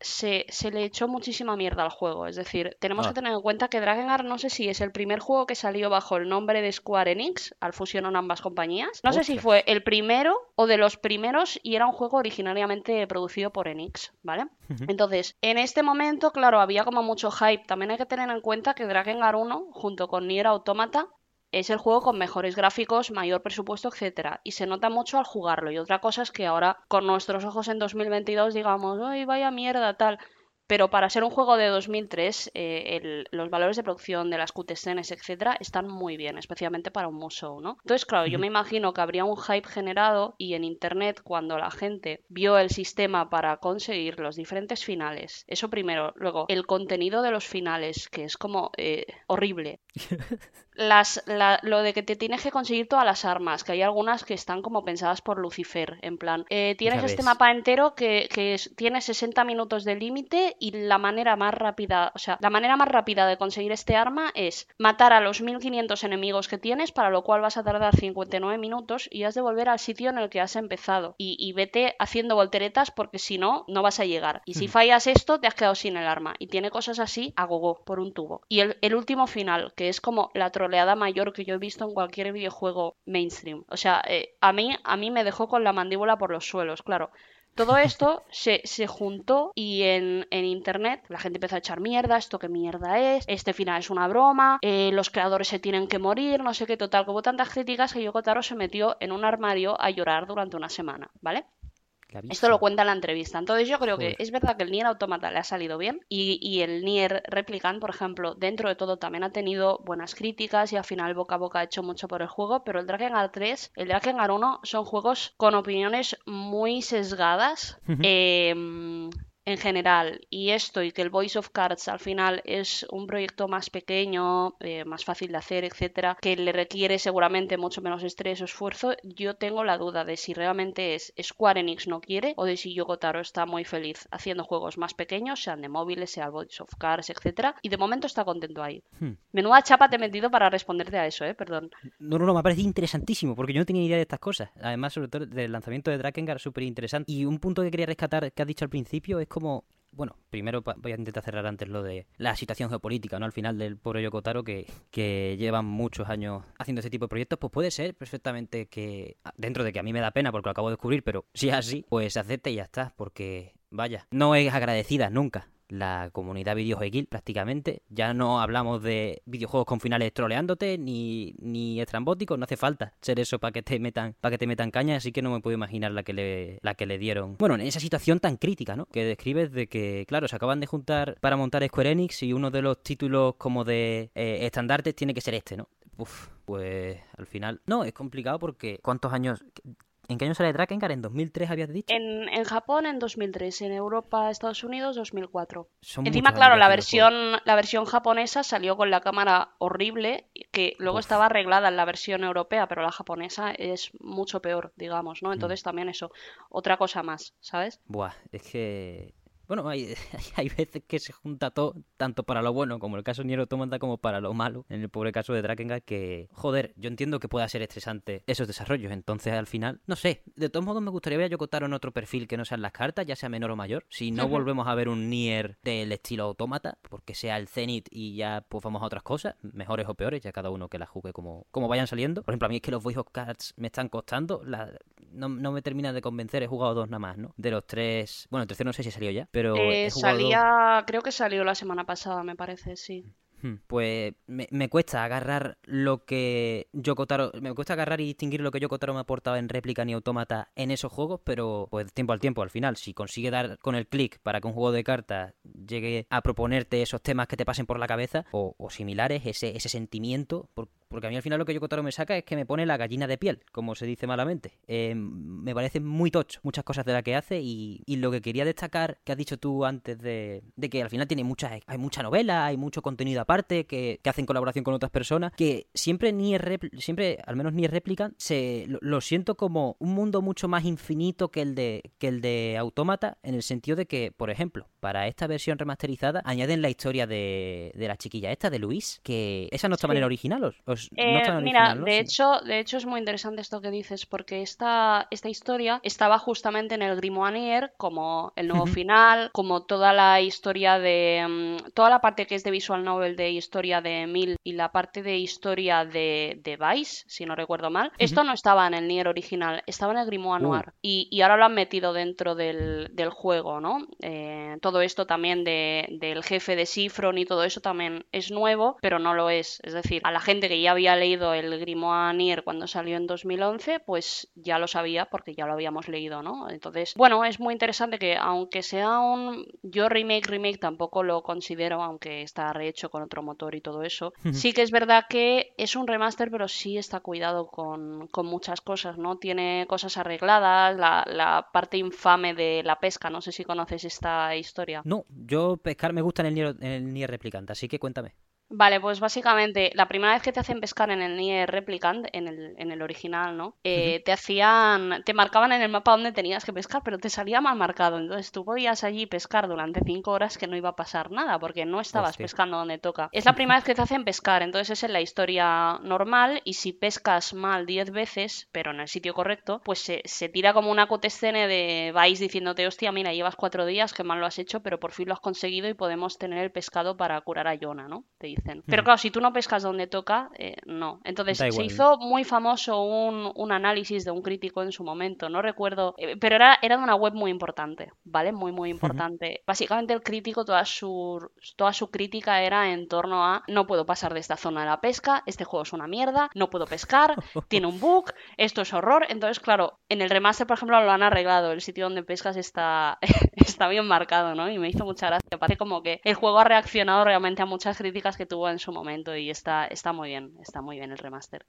Se, le echó muchísima mierda al juego. Es decir, tenemos que ah. tener en cuenta que Drakengard no sé si es el primer juego que salió bajo el nombre de Square Enix, al fusionar ambas compañías. No sé si fue el primero o de los primeros y era un juego originariamente producido por Enix, ¿vale? Entonces, en este momento, claro, había como mucho hype. También hay que tener en cuenta que Drakengard 1, junto con Nier Automata, es el juego con mejores gráficos, mayor presupuesto, etcétera, y se nota mucho al jugarlo. Y otra cosa es que ahora con nuestros ojos en 2022 digamos, "Ay, vaya mierda tal", pero para ser un juego de 2003, eh, los valores de producción de las cutscenes, etcétera, están muy bien, especialmente para un musou, ¿no? Entonces, claro, yo me imagino que habría un hype generado y en internet, cuando la gente vio el sistema para conseguir los diferentes finales, eso primero, luego el contenido de los finales, que es como eh, horrible. Las, lo de que te tienes que conseguir todas las armas, que hay algunas que están como pensadas por Lucifer, en plan, eh, tienes este mapa entero que, que tiene 60 minutos de límite y la manera más rápida, o sea, la manera más rápida de conseguir este arma es matar a los 1500 enemigos que tienes, para lo cual vas a tardar 59 minutos y has de volver al sitio en el que has empezado. Y, vete haciendo volteretas porque si no, no vas a llegar. Y si fallas esto, te has quedado sin el arma. Y tiene cosas así a gogo, por un tubo. Y el, último final, que es como la troleada mayor que yo he visto en cualquier videojuego mainstream. O sea, eh, a, mí, a mí me dejó con la mandíbula por los suelos, claro. Todo esto se, juntó y en, internet la gente empezó a echar mierda, esto qué mierda es, este final es una broma, eh, los creadores se tienen que morir, no sé qué, total, hubo tantas críticas que Yoko Taro se metió en un armario a llorar durante una semana, ¿vale? Esto lo cuenta en la entrevista. Entonces yo creo que es verdad que el Nier Automata le ha salido bien y, y, el Nier Replicant, por ejemplo, dentro de todo también ha tenido buenas críticas y al final boca a boca ha hecho mucho por el juego, pero el Drakengard 3, el Drakengard 1 son juegos con opiniones muy sesgadas en general y esto y que el Voice of Cards al final es un proyecto más pequeño, eh, más fácil de hacer, etcétera, que le requiere seguramente mucho menos estrés o esfuerzo, yo tengo la duda de si realmente es Square Enix no quiere o de si Yoko Taro está muy feliz haciendo juegos más pequeños, sean de móviles, sea el Voice of Cards, etcétera, y de momento está contento ahí. Hmm. Menuda chapa te he metido para responderte a eso, eh, perdón. No, no, no, me ha parecido interesantísimo porque yo no tenía idea de estas cosas. Además, sobre todo del lanzamiento de Drakengard, súper interesante. Y un punto que quería rescatar que has dicho al principio es como bueno, primero voy a intentar cerrar antes lo de la situación geopolítica, ¿no? Al final del pobre Yokotaro que, que llevan muchos años haciendo ese tipo de proyectos, pues puede ser perfectamente que, dentro de que a mí me da pena porque lo acabo de descubrir, pero si es así, pues acepte y ya está, porque vaya, no es agradecida nunca la comunidad videojueguil prácticamente. Ya no hablamos de videojuegos con finales troleándote ni, ni estrambóticos, no hace falta ser eso para que te metan para que te metan caña, así que no me puedo imaginar la que le la que le dieron. Bueno, en esa situación tan crítica, ¿no? Que describes de que claro, se acaban de juntar para montar Square Enix y uno de los títulos como de eh, estandartes tiene que ser este, ¿no? Uf, pues al final no, es complicado porque ¿cuántos años ¿En qué año sale Drakengard? ¿En 2003 habías dicho? En, en Japón en 2003, en Europa, Estados Unidos 2004. Encima, claro, la versión, la versión japonesa salió con la cámara horrible, que luego estaba arreglada en la versión europea, pero la japonesa es mucho peor, digamos, ¿no? Mm. Entonces también eso, otra cosa más, ¿sabes? Buah, es que bueno, hay, hay veces que se junta todo, tanto para lo bueno, como el caso de Nier Automata, como para lo malo, en el pobre caso de Drakengard, que, joder, yo entiendo que pueda ser estresante esos desarrollos, entonces al final, no sé, de todos modos me gustaría ver a Yokotaro en otro perfil que no sean las cartas, ya sea menor o mayor, si no volvemos a ver un Nier del estilo Automata, porque sea el Zenith y ya pues vamos a otras cosas, mejores o peores, ya cada uno que las juegue como, como vayan saliendo. Por ejemplo, a mí es que los Voice of Cards me están costando, la, no, no me termina de convencer, he jugado dos nada más, ¿no? De los tres, bueno, el tercero no sé si salió ya, pero... Eh, salía, creo que salió la semana pasada, me parece, sí. Hmm, pues me, me, cuesta agarrar lo que Yokotaro. Me cuesta agarrar y distinguir lo que Yokotaro me ha aportado en réplica ni automata en esos juegos, pero pues tiempo al tiempo, al final, si consigue dar con el clic para que un juego de cartas llegue a proponerte esos temas que te pasen por la cabeza o, o similares, ese, ese sentimiento, por, porque a mí al final lo que Yokotaro me saca es que me pone la gallina de piel, como se dice malamente. Eh, me parece muy tocho muchas cosas de las que hace y, lo que quería destacar, que has dicho tú antes de, que al final tiene mucha, hay mucha novela, hay mucho contenido aparte, que, que hacen colaboración con otras personas, que siempre ni es siempre, al menos ni es réplica, se, lo, siento como un mundo mucho más infinito que el de, que el de Automata, en el sentido de que, por ejemplo, para esta versión remasterizada añaden la historia de, de la chiquilla esta, de Luis, que esa no estaba en el original, pues, eh, mira, de hecho, de hecho es muy interesante esto que dices, porque esta, esta historia estaba justamente en el Grimoire como el nuevo final, como toda la historia de. Mm, toda la parte que es de visual novel de historia de Mil y la parte de historia de, de Vice, si no recuerdo mal. Esto no estaba en el Nier original, estaba en el Grimoire uh. Noir. Y, ahora lo han metido dentro del, juego, ¿no? Eh, todo esto también del jefe de Sifron y todo eso también es nuevo, pero no lo es. Es decir, a la gente que ya había leído el Grimoire Nier cuando salió en 2011, pues ya lo sabía porque ya lo habíamos leído, ¿no? Entonces, bueno, es muy interesante que aunque sea un... Yo remake, remake tampoco lo considero, aunque está rehecho con otro motor y todo eso. sí que es verdad que es un remaster, pero sí está cuidado con, muchas cosas, ¿no? Tiene cosas arregladas, la, parte infame de la pesca, no sé si conoces esta historia. No, yo pescar me gusta en el Nier, en el Nier Replicante, así que cuéntame. Vale, pues básicamente la primera vez que te hacen pescar en el Nier Replicant, en el, en el original, ¿no? Eh, te hacían, te marcaban en el mapa donde tenías que pescar, pero te salía mal marcado. Entonces tú podías allí pescar durante cinco horas que no iba a pasar nada, porque no estabas pescando donde toca. Es la primera vez que te hacen pescar, entonces es en la historia normal y si pescas mal diez veces, pero en el sitio correcto, pues se, se tira como una cotescene de vais diciéndote, hostia, mira, llevas cuatro días, que mal lo has hecho, pero por fin lo has conseguido y podemos tener el pescado para curar a Yona, ¿no? Te dicen. Pero claro, si tú no pescas donde toca, eh, no. Entonces se hizo muy famoso un, un, análisis de un crítico en su momento, no recuerdo, eh, pero era, era de una web muy importante, ¿vale? Muy, muy importante. Básicamente el crítico, toda su, toda su crítica era en torno a no puedo pasar de esta zona de la pesca, este juego es una mierda, no puedo pescar, tiene un bug, esto es horror. Entonces, claro, en el remaster, por ejemplo, lo han arreglado, el sitio donde pescas está, está bien marcado, ¿no? Y me hizo mucha gracia. Parece como que el juego ha reaccionado realmente a muchas críticas que tuvo en su momento y está, está muy bien, está muy bien el remaster.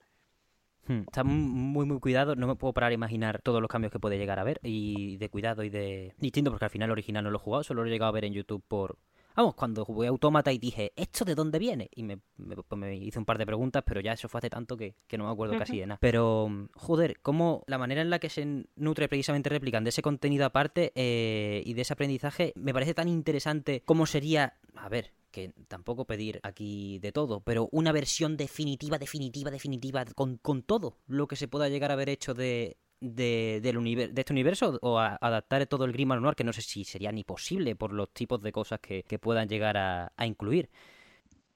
Hmm, está muy, muy cuidado. No me puedo parar a imaginar todos los cambios que puede llegar a ver. Y de cuidado y de distinto, porque al final el original no lo he jugado, solo lo he llegado a ver en YouTube por, Vamos, cuando jugué Autómata y dije, ¿esto de dónde viene? Y me, me, hice un par de preguntas, pero ya eso fue hace tanto que, no me acuerdo casi de nada. Pero, joder, cómo la manera en la que se nutre precisamente Replican de ese contenido aparte eh, y de ese aprendizaje me parece tan interesante cómo sería, a ver, que tampoco pedir aquí de todo, pero una versión definitiva, definitiva, definitiva, con, con todo lo que se pueda llegar a haber hecho de, de, del de este universo o adaptar todo el Grim Noir, que no sé si sería ni posible por los tipos de cosas que, puedan llegar a, incluir.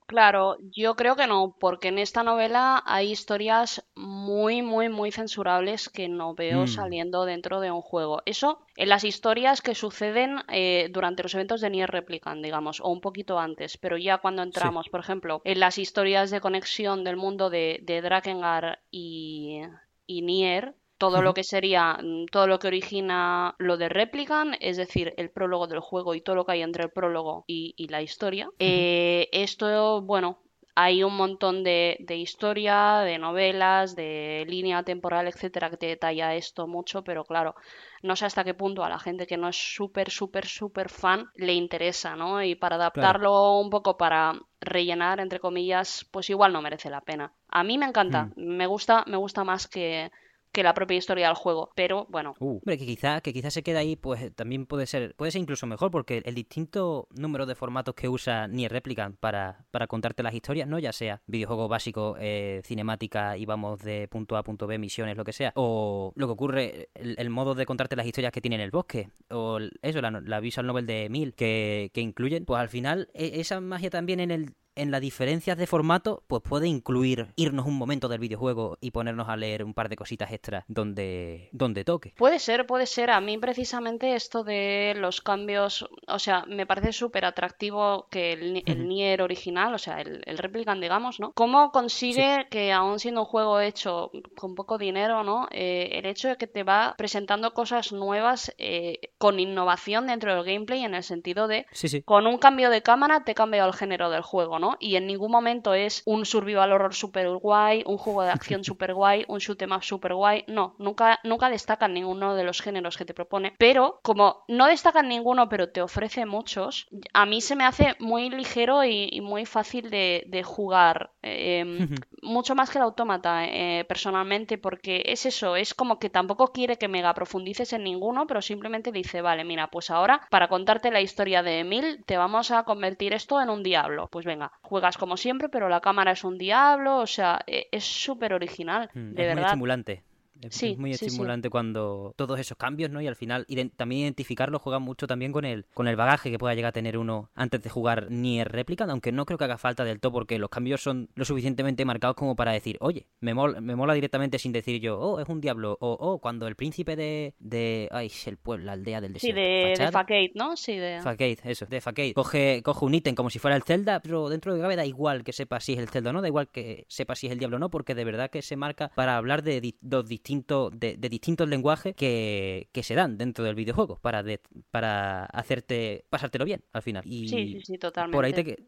Claro, yo creo que no, porque en esta novela hay historias muy, muy, muy censurables que no veo mm. saliendo dentro de un juego. Eso en las historias que suceden eh, durante los eventos de Nier Replicant, digamos, o un poquito antes, pero ya cuando entramos, por ejemplo, en las historias de conexión del mundo de, de Drakengard y, y Nier, todo lo que sería, mm, todo lo que origina lo de Replicant, es decir, el prólogo del juego y todo lo que hay entre el prólogo y, la historia. Eh, esto, bueno, hay un montón de, de, historia, de novelas, de línea temporal, etcétera, que te detalla esto mucho, pero claro, no sé hasta qué punto a la gente que no es súper, súper, súper fan le interesa, ¿no? Y para adaptarlo un poco para rellenar, entre comillas, pues igual no merece la pena. A mí me encanta, me gusta, me gusta más que, que la propia historia del juego. Pero bueno. Uh, hombre, que quizá, que quizá se quede ahí, pues también puede ser, puede ser incluso mejor, porque el distinto número de formatos que usa Nier Replicant para, para contarte las historias, ¿no? Ya sea videojuego básico, eh, cinemática y vamos de punto A a punto B, misiones, lo que sea. O lo que ocurre, el, modo de contarte las historias que tiene en el bosque. O eso, la, la visual novel de Mil, que, que incluyen, pues al final, e, esa magia también en el en las diferencias de formato, pues puede incluir irnos un momento del videojuego y ponernos a leer un par de cositas extras donde, donde toque. Puede ser, puede ser. A mí precisamente esto de los cambios, o sea, me parece súper atractivo que el, Nier original, o sea, el, el Replicant, digamos, ¿no? ¿Cómo consigue que aún siendo un juego hecho con poco dinero, ¿no? Eh, el hecho de que te va presentando cosas nuevas eh, con innovación dentro del gameplay en el sentido de, con un cambio de cámara te cambia el género del juego, ¿no? Y en ningún momento es un survival horror super guay, un juego de acción super guay, un shoot em up super guay. No, nunca, nunca destacan ninguno de los géneros que te propone. Pero como no destacan ninguno, pero te ofrece muchos, a mí se me hace muy ligero y, muy fácil de, jugar. Em, mucho más que el autómata, eh, personalmente, porque es eso, es como que tampoco quiere que mega profundices en ninguno, pero simplemente dice, vale, mira, pues ahora para contarte la historia de Emil, te vamos a convertir esto en un diablo. Pues venga, juegas como siempre, pero la cámara es un diablo, o sea, e, es súper original, mm, de verdad. Muy estimulante. Es, muy estimulante cuando todos esos cambios, ¿no? Y al final también identificarlo juega mucho también con el, con el bagaje que pueda llegar a tener uno antes de jugar Nier Replicant, aunque no creo que haga falta del todo porque los cambios son lo suficientemente marcados como para decir, oye, me mola, me mola directamente sin decir yo, oh, es un diablo, o oh, cuando el príncipe de, de ay, el pueblo, la aldea del desierto. Sí, de, de Facade, ¿no? Sí, de... Facade, eso, de Facade. Coge, coge un ítem como si fuera el Zelda, pero dentro de Gabe da igual que sepa si es el Zelda o no, da igual que sepa si es el diablo o no, porque de verdad que se marca para hablar de dos distintos, de distintos lenguajes que, se dan dentro del videojuego para, para hacerte pasártelo bien al final. Y sí, sí, sí, totalmente. Por ahí te,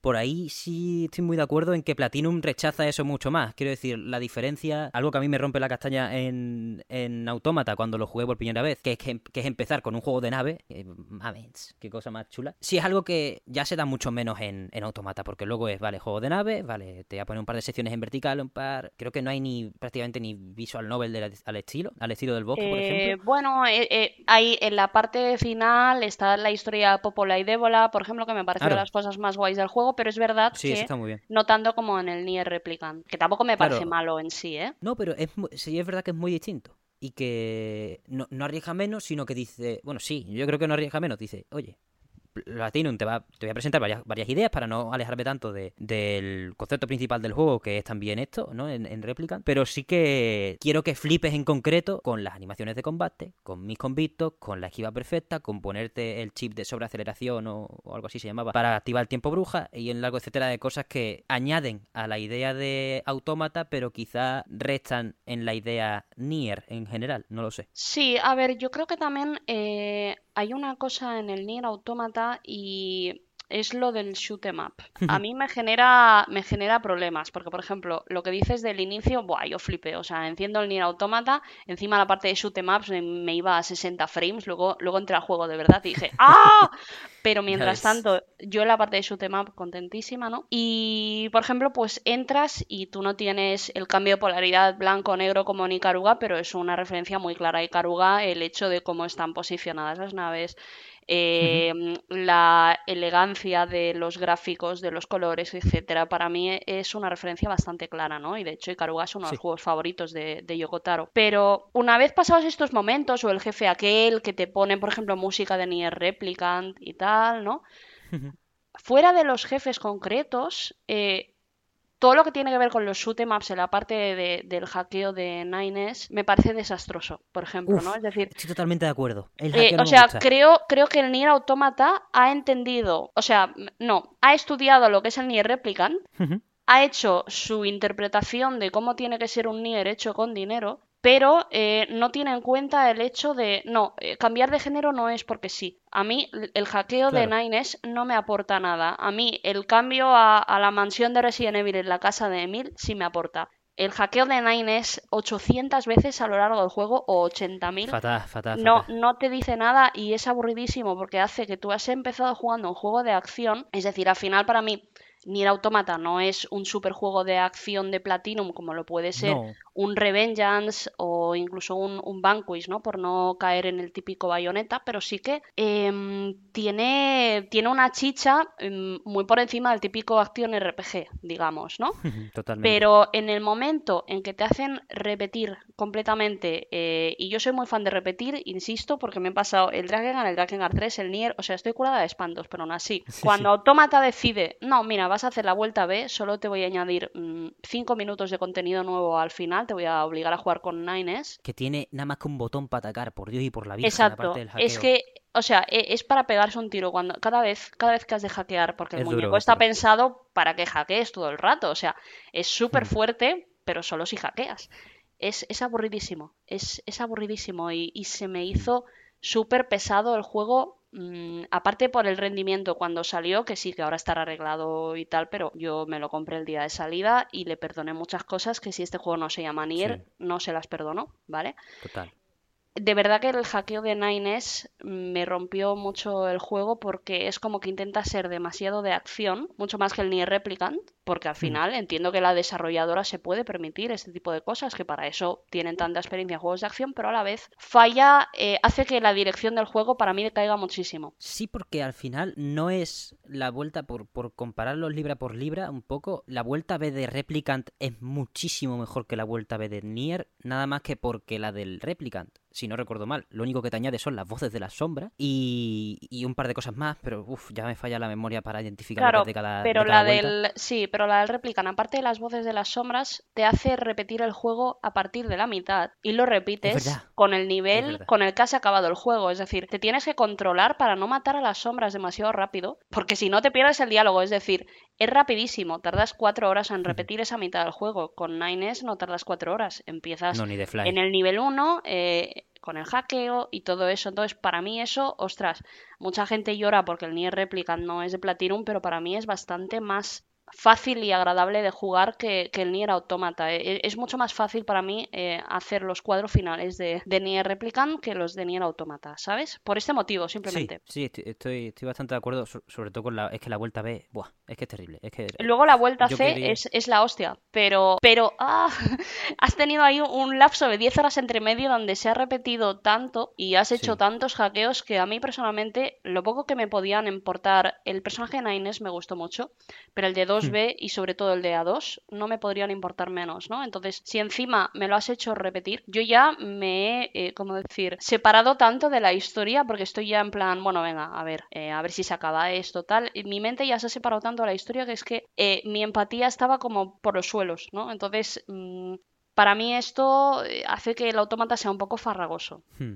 por ahí sí estoy muy de acuerdo en que Platinum rechaza eso mucho más. Quiero decir, la diferencia, algo que a mí me rompe la castaña en, en Autómata cuando lo jugué por primera vez, que es, que, es empezar con un juego de nave, mames, qué cosa más chula. Sí es algo que ya se da mucho menos en, en Autómata, porque luego es, vale, juego de nave, vale, te voy a poner un par de secciones en vertical, un par, creo que no hay ni prácticamente ni visual novel al estilo, al estilo del bosque, por eh, ejemplo. Bueno, eh, eh, hay en la parte final está la historia Popola y Débola, por ejemplo, que me parece de las cosas más guays del juego, pero es verdad que notando como en el Nier Replicant, que tampoco me parece malo en sí, ¿eh? No, pero es, sí es verdad que es muy distinto y que no, arriesga menos, sino que dice, bueno, sí, yo creo que no arriesga menos, dice, oye, Platinum te, va, te voy a presentar varias, ideas para no alejarme tanto del concepto principal del juego, que es también esto, ¿no? En, en Replicant. Pero sí que quiero que flipes en concreto con las animaciones de combate, con mis convictos, con la esquiva perfecta, con ponerte el chip de sobreaceleración o, o algo así se llamaba, para activar el tiempo bruja y en largo etcétera de cosas que añaden a la idea de autómata, pero quizá restan en la idea Nier en general, no lo sé. Sí, a ver, yo creo que también eh, hay una cosa en el Nier Automata y es lo del shoot em up. A mí me genera, me genera problemas, porque por ejemplo, lo que dices del inicio, buah, yo flipé, o sea, enciendo el Nier Automata, encima la parte de shoot em ups me, iba a 60 frames, luego, luego entré al juego de verdad y dije, ¡ah! Pero mientras tanto, yo en la parte de shoot em up contentísima, ¿no? Y por ejemplo, pues entras y tú no tienes el cambio de polaridad blanco-negro como en Ikaruga, pero es una referencia muy clara a Ikaruga el hecho de cómo están posicionadas las naves Em, la elegancia de los gráficos, de los colores, etcétera, para mí es una referencia bastante clara, ¿no? Y de hecho, Ikaruga es uno de los juegos favoritos de, de Yokotaro. Pero una vez pasados estos momentos, o el jefe aquel que te pone, por ejemplo, música de Nier Replicant y tal, ¿no? Fuera de los jefes concretos, eh, todo lo que tiene que ver con los shoot em ups en la parte del hackeo de Nines me parece desastroso, por ejemplo, ¿no? Es decir, estoy totalmente de acuerdo. Eh, o sea, creo creo que el Nier Automata ha entendido, o sea, no, ha estudiado lo que es el Nier Replicant, ha hecho su interpretación de cómo tiene que ser un Nier hecho con dinero pero eh, no tiene en cuenta el hecho de, no, eh, cambiar de género no es porque sí. A mí el hackeo de Nines no me aporta nada. A mí el cambio a, la mansión de Resident Evil en la casa de Emil sí me aporta. El hackeo de Nines 800 veces a lo largo del juego o 80.000. Fatal, fatal, no, no te dice nada y es aburridísimo porque hace que tú has empezado jugando un juego de acción. Es decir, al final para mí Nier Automata no es un superjuego de acción de Platinum como lo puede ser un Revengeance o incluso un, un, Vanquish, ¿no? Por no caer en el típico bayoneta, pero sí que em, tiene, tiene una chicha em, muy por encima del típico acción RPG, digamos, ¿no? Totalmente. Pero en el momento en que te hacen repetir completamente, eh, y yo soy muy fan de repetir, insisto, porque me he pasado el Dragon, el Dragon 3, el Nier, o sea, estoy curada de espantos, pero aún así. Cuando Automata decide, no, mira, vas a hacer la vuelta B, solo te voy a añadir 5 mm, minutos de contenido nuevo al final, te voy a obligar a jugar con Nines. Que tiene nada más que un botón para atacar, por Dios y por la vida. Exacto. es que, o sea, e, es para pegarse un tiro cuando cada vez, cada vez que has de hackear, porque el muñeco está pensado para que hackees todo el rato. O sea, es súper hmm. fuerte, pero solo si hackeas. Es, es aburridísimo. Es, es aburridísimo. Y, y se me hmm. hizo súper pesado el juego Mm, aparte por el rendimiento cuando salió, que sí, que ahora estará arreglado y tal, pero yo me lo compré el día de salida y le perdoné muchas cosas que si este juego no se llama Nier, no se las perdono, ¿vale? Total de verdad que el hackeo de Nines me rompió mucho el juego porque es como que intenta ser demasiado de acción, mucho más que el Nier Replicant, porque al mm. final entiendo que la desarrolladora se puede permitir este tipo de cosas, que para eso tienen tanta experiencia en juegos de acción, pero a la vez falla, eh, hace que la dirección del juego para mí decaiga muchísimo. Sí, porque al final no es la vuelta, por, por compararlos libra por libra un poco, la vuelta B de Replicant es muchísimo mejor que la vuelta B de Nier, nada más que porque la del Replicant si no recuerdo mal. Lo único que te añade son las voces de la sombra y, un par de cosas más, pero uff, ya me falla la memoria para identificar claro, de cada pero la del sí, pero la del replican, aparte de las voces de las sombras, te hace repetir el juego a partir de la mitad y lo repites con el nivel con el que has acabado el juego, es decir, te tienes que controlar para no matar a las sombras demasiado rápido, porque si no te pierdes el diálogo, es decir, es rapidísimo, tardas cuatro horas en repetir esa mitad del juego. Con Nines no tardas cuatro horas, empiezas en el nivel 1 eh, con el hackeo y todo eso. Entonces, para mí eso, ostras, mucha gente llora porque el Nier Replicant no es de Platinum, pero para mí es bastante más fácil y agradable de jugar que, el Nier Automata. E, e, es, mucho más fácil para mí eh, hacer los cuadros finales de, de, Nier Replicant que los de Nier Automata, ¿sabes? Por este motivo, simplemente. Sí, estoy, estoy bastante de acuerdo, sobre todo con la... Es que la vuelta B, buah, es que es terrible. Es que, Luego la vuelta C es, es, la hostia, pero... Pero, ah, has tenido ahí un lapso de 10 horas entre medio donde se ha repetido tanto y has hecho tantos hackeos que a mí personalmente, lo poco que me podían importar, el personaje de Nines me gustó mucho, pero el de dos 2B y sobre todo el de A2 no me podrían importar menos, ¿no? Entonces, si encima me lo has hecho repetir, yo ya me he, eh, como decir, separado tanto de la historia porque estoy ya en plan, bueno, venga, a ver, eh, a ver si se acaba esto, tal. Mi mente ya se ha separado tanto de la historia que es que eh, mi empatía estaba como por los suelos, ¿no? Entonces, mm, para mí esto eh, hace que el autómata sea un poco farragoso. Hmm,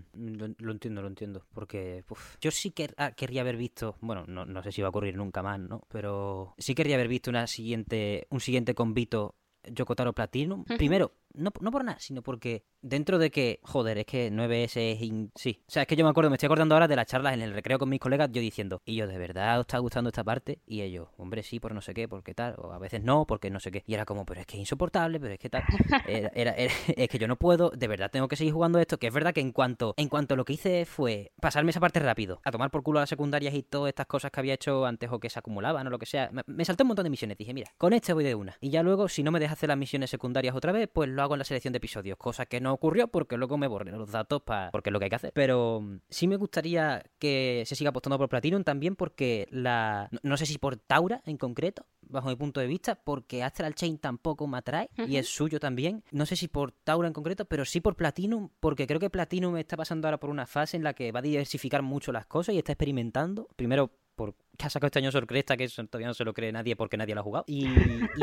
lo, entiendo, lo entiendo. Porque yo sí que ah, querría haber visto, bueno, no, no, sé si va a ocurrir nunca más, ¿no? Pero sí querría haber visto una siguiente, un siguiente convito Yokotaro Platinum. Primero, no, no por nada, sino porque dentro de que, joder, es que 9S es... Sí, o sea, es que yo me acuerdo, me estoy acordando ahora de las charlas en el recreo con mis colegas, yo diciendo, y yo, ¿de verdad os está gustando esta parte? Y ellos, hombre, sí, por no sé qué, porque tal, o a veces no, porque no sé qué. Y era como, pero es que es insoportable, pero es que tal. Era, es que yo no puedo, de verdad tengo que seguir jugando esto, que es verdad que en cuanto, en cuanto lo que hice fue pasarme esa parte rápido, a tomar por culo las secundarias y todas estas cosas que había hecho antes o que se acumulaban o lo que sea, me, me salté un montón de misiones, dije, mira, con este voy de una. Y ya luego, si no me deja hacer las misiones secundarias otra vez, pues lo hago en la selección de episodios, cosa que no ocurrió porque luego me borré los datos para porque es lo que hay que hacer. Pero mm, sí me gustaría que se siga apostando por Platinum también porque la no, sé si por Taura en concreto, bajo mi punto de vista, porque Astral Chain tampoco me atrae y es suyo también. No sé si por Taura en concreto, pero sí por Platinum, porque creo que Platinum está pasando ahora por una fase en la que va a diversificar mucho las cosas y está experimentando. Primero por que ha sacado este año Cresta, que eso todavía no se lo cree nadie porque nadie lo ha jugado. Y,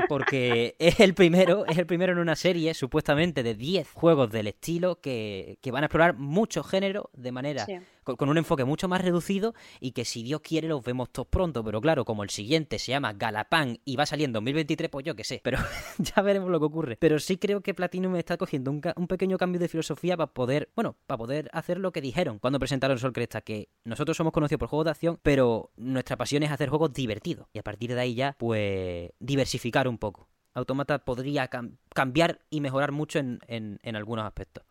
porque es el primero, es el primero en una serie, supuestamente, de 10 juegos del estilo que, que van a explorar muchos géneros de manera con, un enfoque mucho más reducido y que si Dios quiere los vemos todos pronto. Pero claro, como el siguiente se llama Galapán y va a salir en 2023, pues yo qué sé. Pero ya veremos lo que ocurre. Pero sí creo que Platinum está cogiendo un, un pequeño cambio de filosofía para poder, bueno, para poder hacer lo que dijeron cuando presentaron Sol Cresta, que nosotros somos conocidos por juegos de acción, pero nuestra pasión es hacer juegos divertidos. Y a partir de ahí ya, pues, diversificar un poco. Automata podría cambiar y mejorar mucho en, en, en algunos aspectos.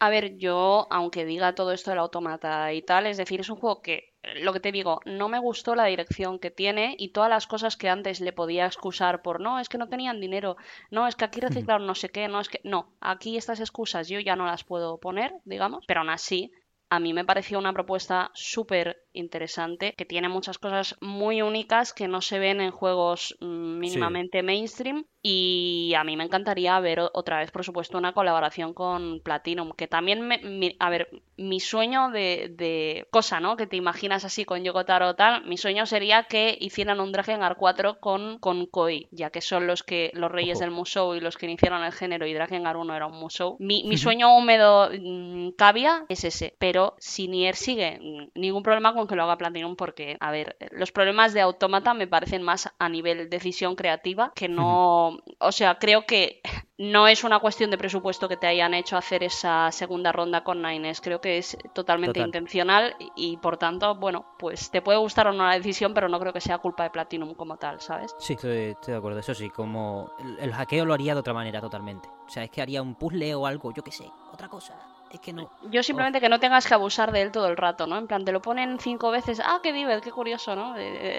A ver, yo, aunque diga todo esto del automata y tal, es decir, es un juego que, lo que te digo, no me gustó la dirección que tiene y todas las cosas que antes le podía excusar por no, es que no tenían dinero, no, es que aquí reciclaron no sé qué, no, es que. No, aquí estas excusas yo ya no las puedo poner, digamos, pero aún así, a mí me pareció una propuesta súper interesante, que tiene muchas cosas muy únicas que no se ven en juegos mm, mínimamente mainstream y a mí me encantaría ver otra vez, por supuesto, una colaboración con Platinum, que también, me, a ver, mi sueño de, cosa, ¿no? Que te imaginas así con Yokotaro o tal, mi sueño sería que hicieran un Drakengard 4 con, con Koi, ya que son los que los reyes del Musou y los que iniciaron el género y Drakengard 1 era un Musou. Mi, mi sueño húmedo mm, cabia es ese, pero si Nier sigue, mm, ningún problema con que lo haga Platinum porque, a ver, los problemas de Automata me parecen más a nivel decisión creativa que no o sea, creo que no es una cuestión de presupuesto que te hayan hecho hacer esa segunda ronda con Nines. Creo que es totalmente intencional y, por tanto, bueno, pues te puede gustar o no la decisión, pero no creo que sea culpa de Platinum como tal, ¿sabes? Sí, estoy, de acuerdo. Eso sí, como el, hackeo lo haría de otra manera totalmente. O sea, es que haría un puzzle o algo, yo qué sé, otra cosa. Es que no. Yo simplemente que no tengas que abusar de él todo el rato, ¿no? En plan, te lo ponen cinco veces. Ah, qué divertido, qué curioso, ¿no?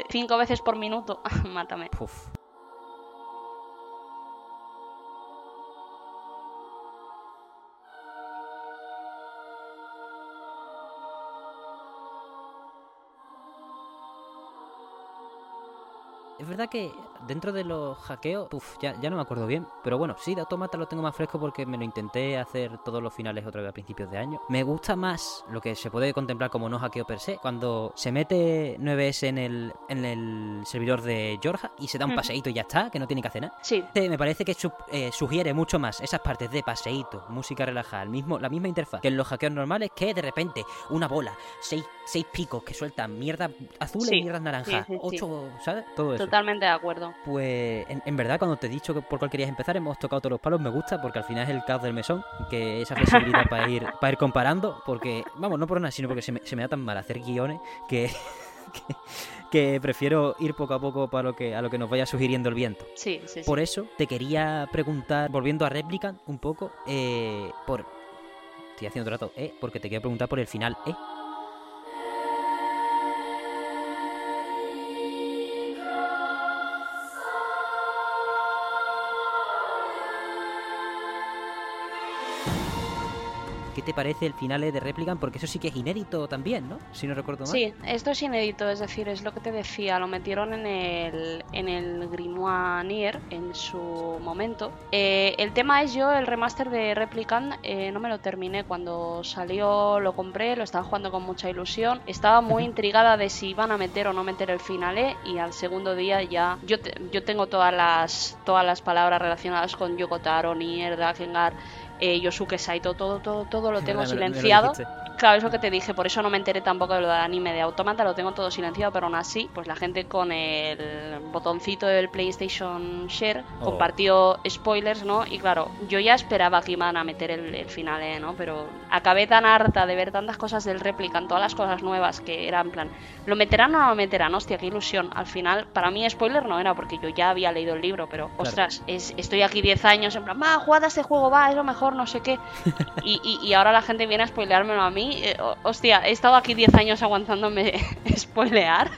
cinco veces por minuto. Mátame. Es verdad que dentro de los hackeos, ya, ya no me acuerdo bien, pero bueno, sí, de Automata lo tengo más fresco porque me lo intenté hacer todos los finales otra vez a principios de año. Me gusta más lo que se puede contemplar como no hackeo per se, cuando se mete 9S en el, en el servidor de Georgia y se da un paseíto y ya está, que no tiene que hacer nada. Sí. Me parece que eh, sugiere mucho más esas partes de paseíto, música relajada, el mismo, la misma interfaz que en los hackeos normales, que de repente una bola, seis, seis picos que sueltan mierda azul y mierda naranja, ocho, ¿sabes? Todo eso. Totalmente de acuerdo. Pues en, verdad, cuando te he dicho que por cuál querías empezar, hemos tocado todos los palos, me gusta, porque al final es el caos del mesón, que esa flexibilidad para ir, para ir comparando, porque, vamos, no por nada, sino porque se me, se me da tan mal hacer guiones que, que, prefiero ir poco a poco para lo que, a lo que nos vaya sugiriendo el viento. Sí, sí, Por eso te quería preguntar, volviendo a Replicant un poco, eh, por... Estoy haciendo otro rato, ¿eh? Porque te quiero preguntar por el final, ¿eh? Te parece el final de Replicant? Porque eso sí que es inédito también, ¿no? Si no recuerdo mal. Sí, esto es inédito, es decir, es lo que te decía, lo metieron en el, en el Grimoire Nier en su momento. Eh, el tema es yo, el remaster de Replicant, eh, no me lo terminé cuando salió, lo compré, lo estaba jugando con mucha ilusión, estaba muy intrigada de si iban a meter o no meter el final y al segundo día ya yo, yo tengo todas las, todas las palabras relacionadas con Yoko Taro, Nier, Drakengard, eh, Yosuke Saito, todo, todo, todo lo tengo silenciado. Claro, es lo que te dije, por eso no me enteré tampoco de lo del anime de Automata, lo tengo todo silenciado, pero aún así, pues la gente con el botoncito del PlayStation Share oh. compartió spoilers, ¿no? Y claro, yo ya esperaba que iban a meter el, final, ¿eh? ¿no? Pero acabé tan harta de ver tantas cosas del Replicant, todas las cosas nuevas que eran en plan, ¿lo meterán o no lo meterán? Hostia, qué ilusión. Al final, para mí spoiler no era porque yo ya había leído el libro, pero ostras, es, estoy aquí 10 años en plan, va, jugad a este juego, va, es lo mejor, no sé qué. y, y, y ahora la gente viene a spoileármelo a mí eh, hostia, he estado aquí 10 años aguantándome spoilear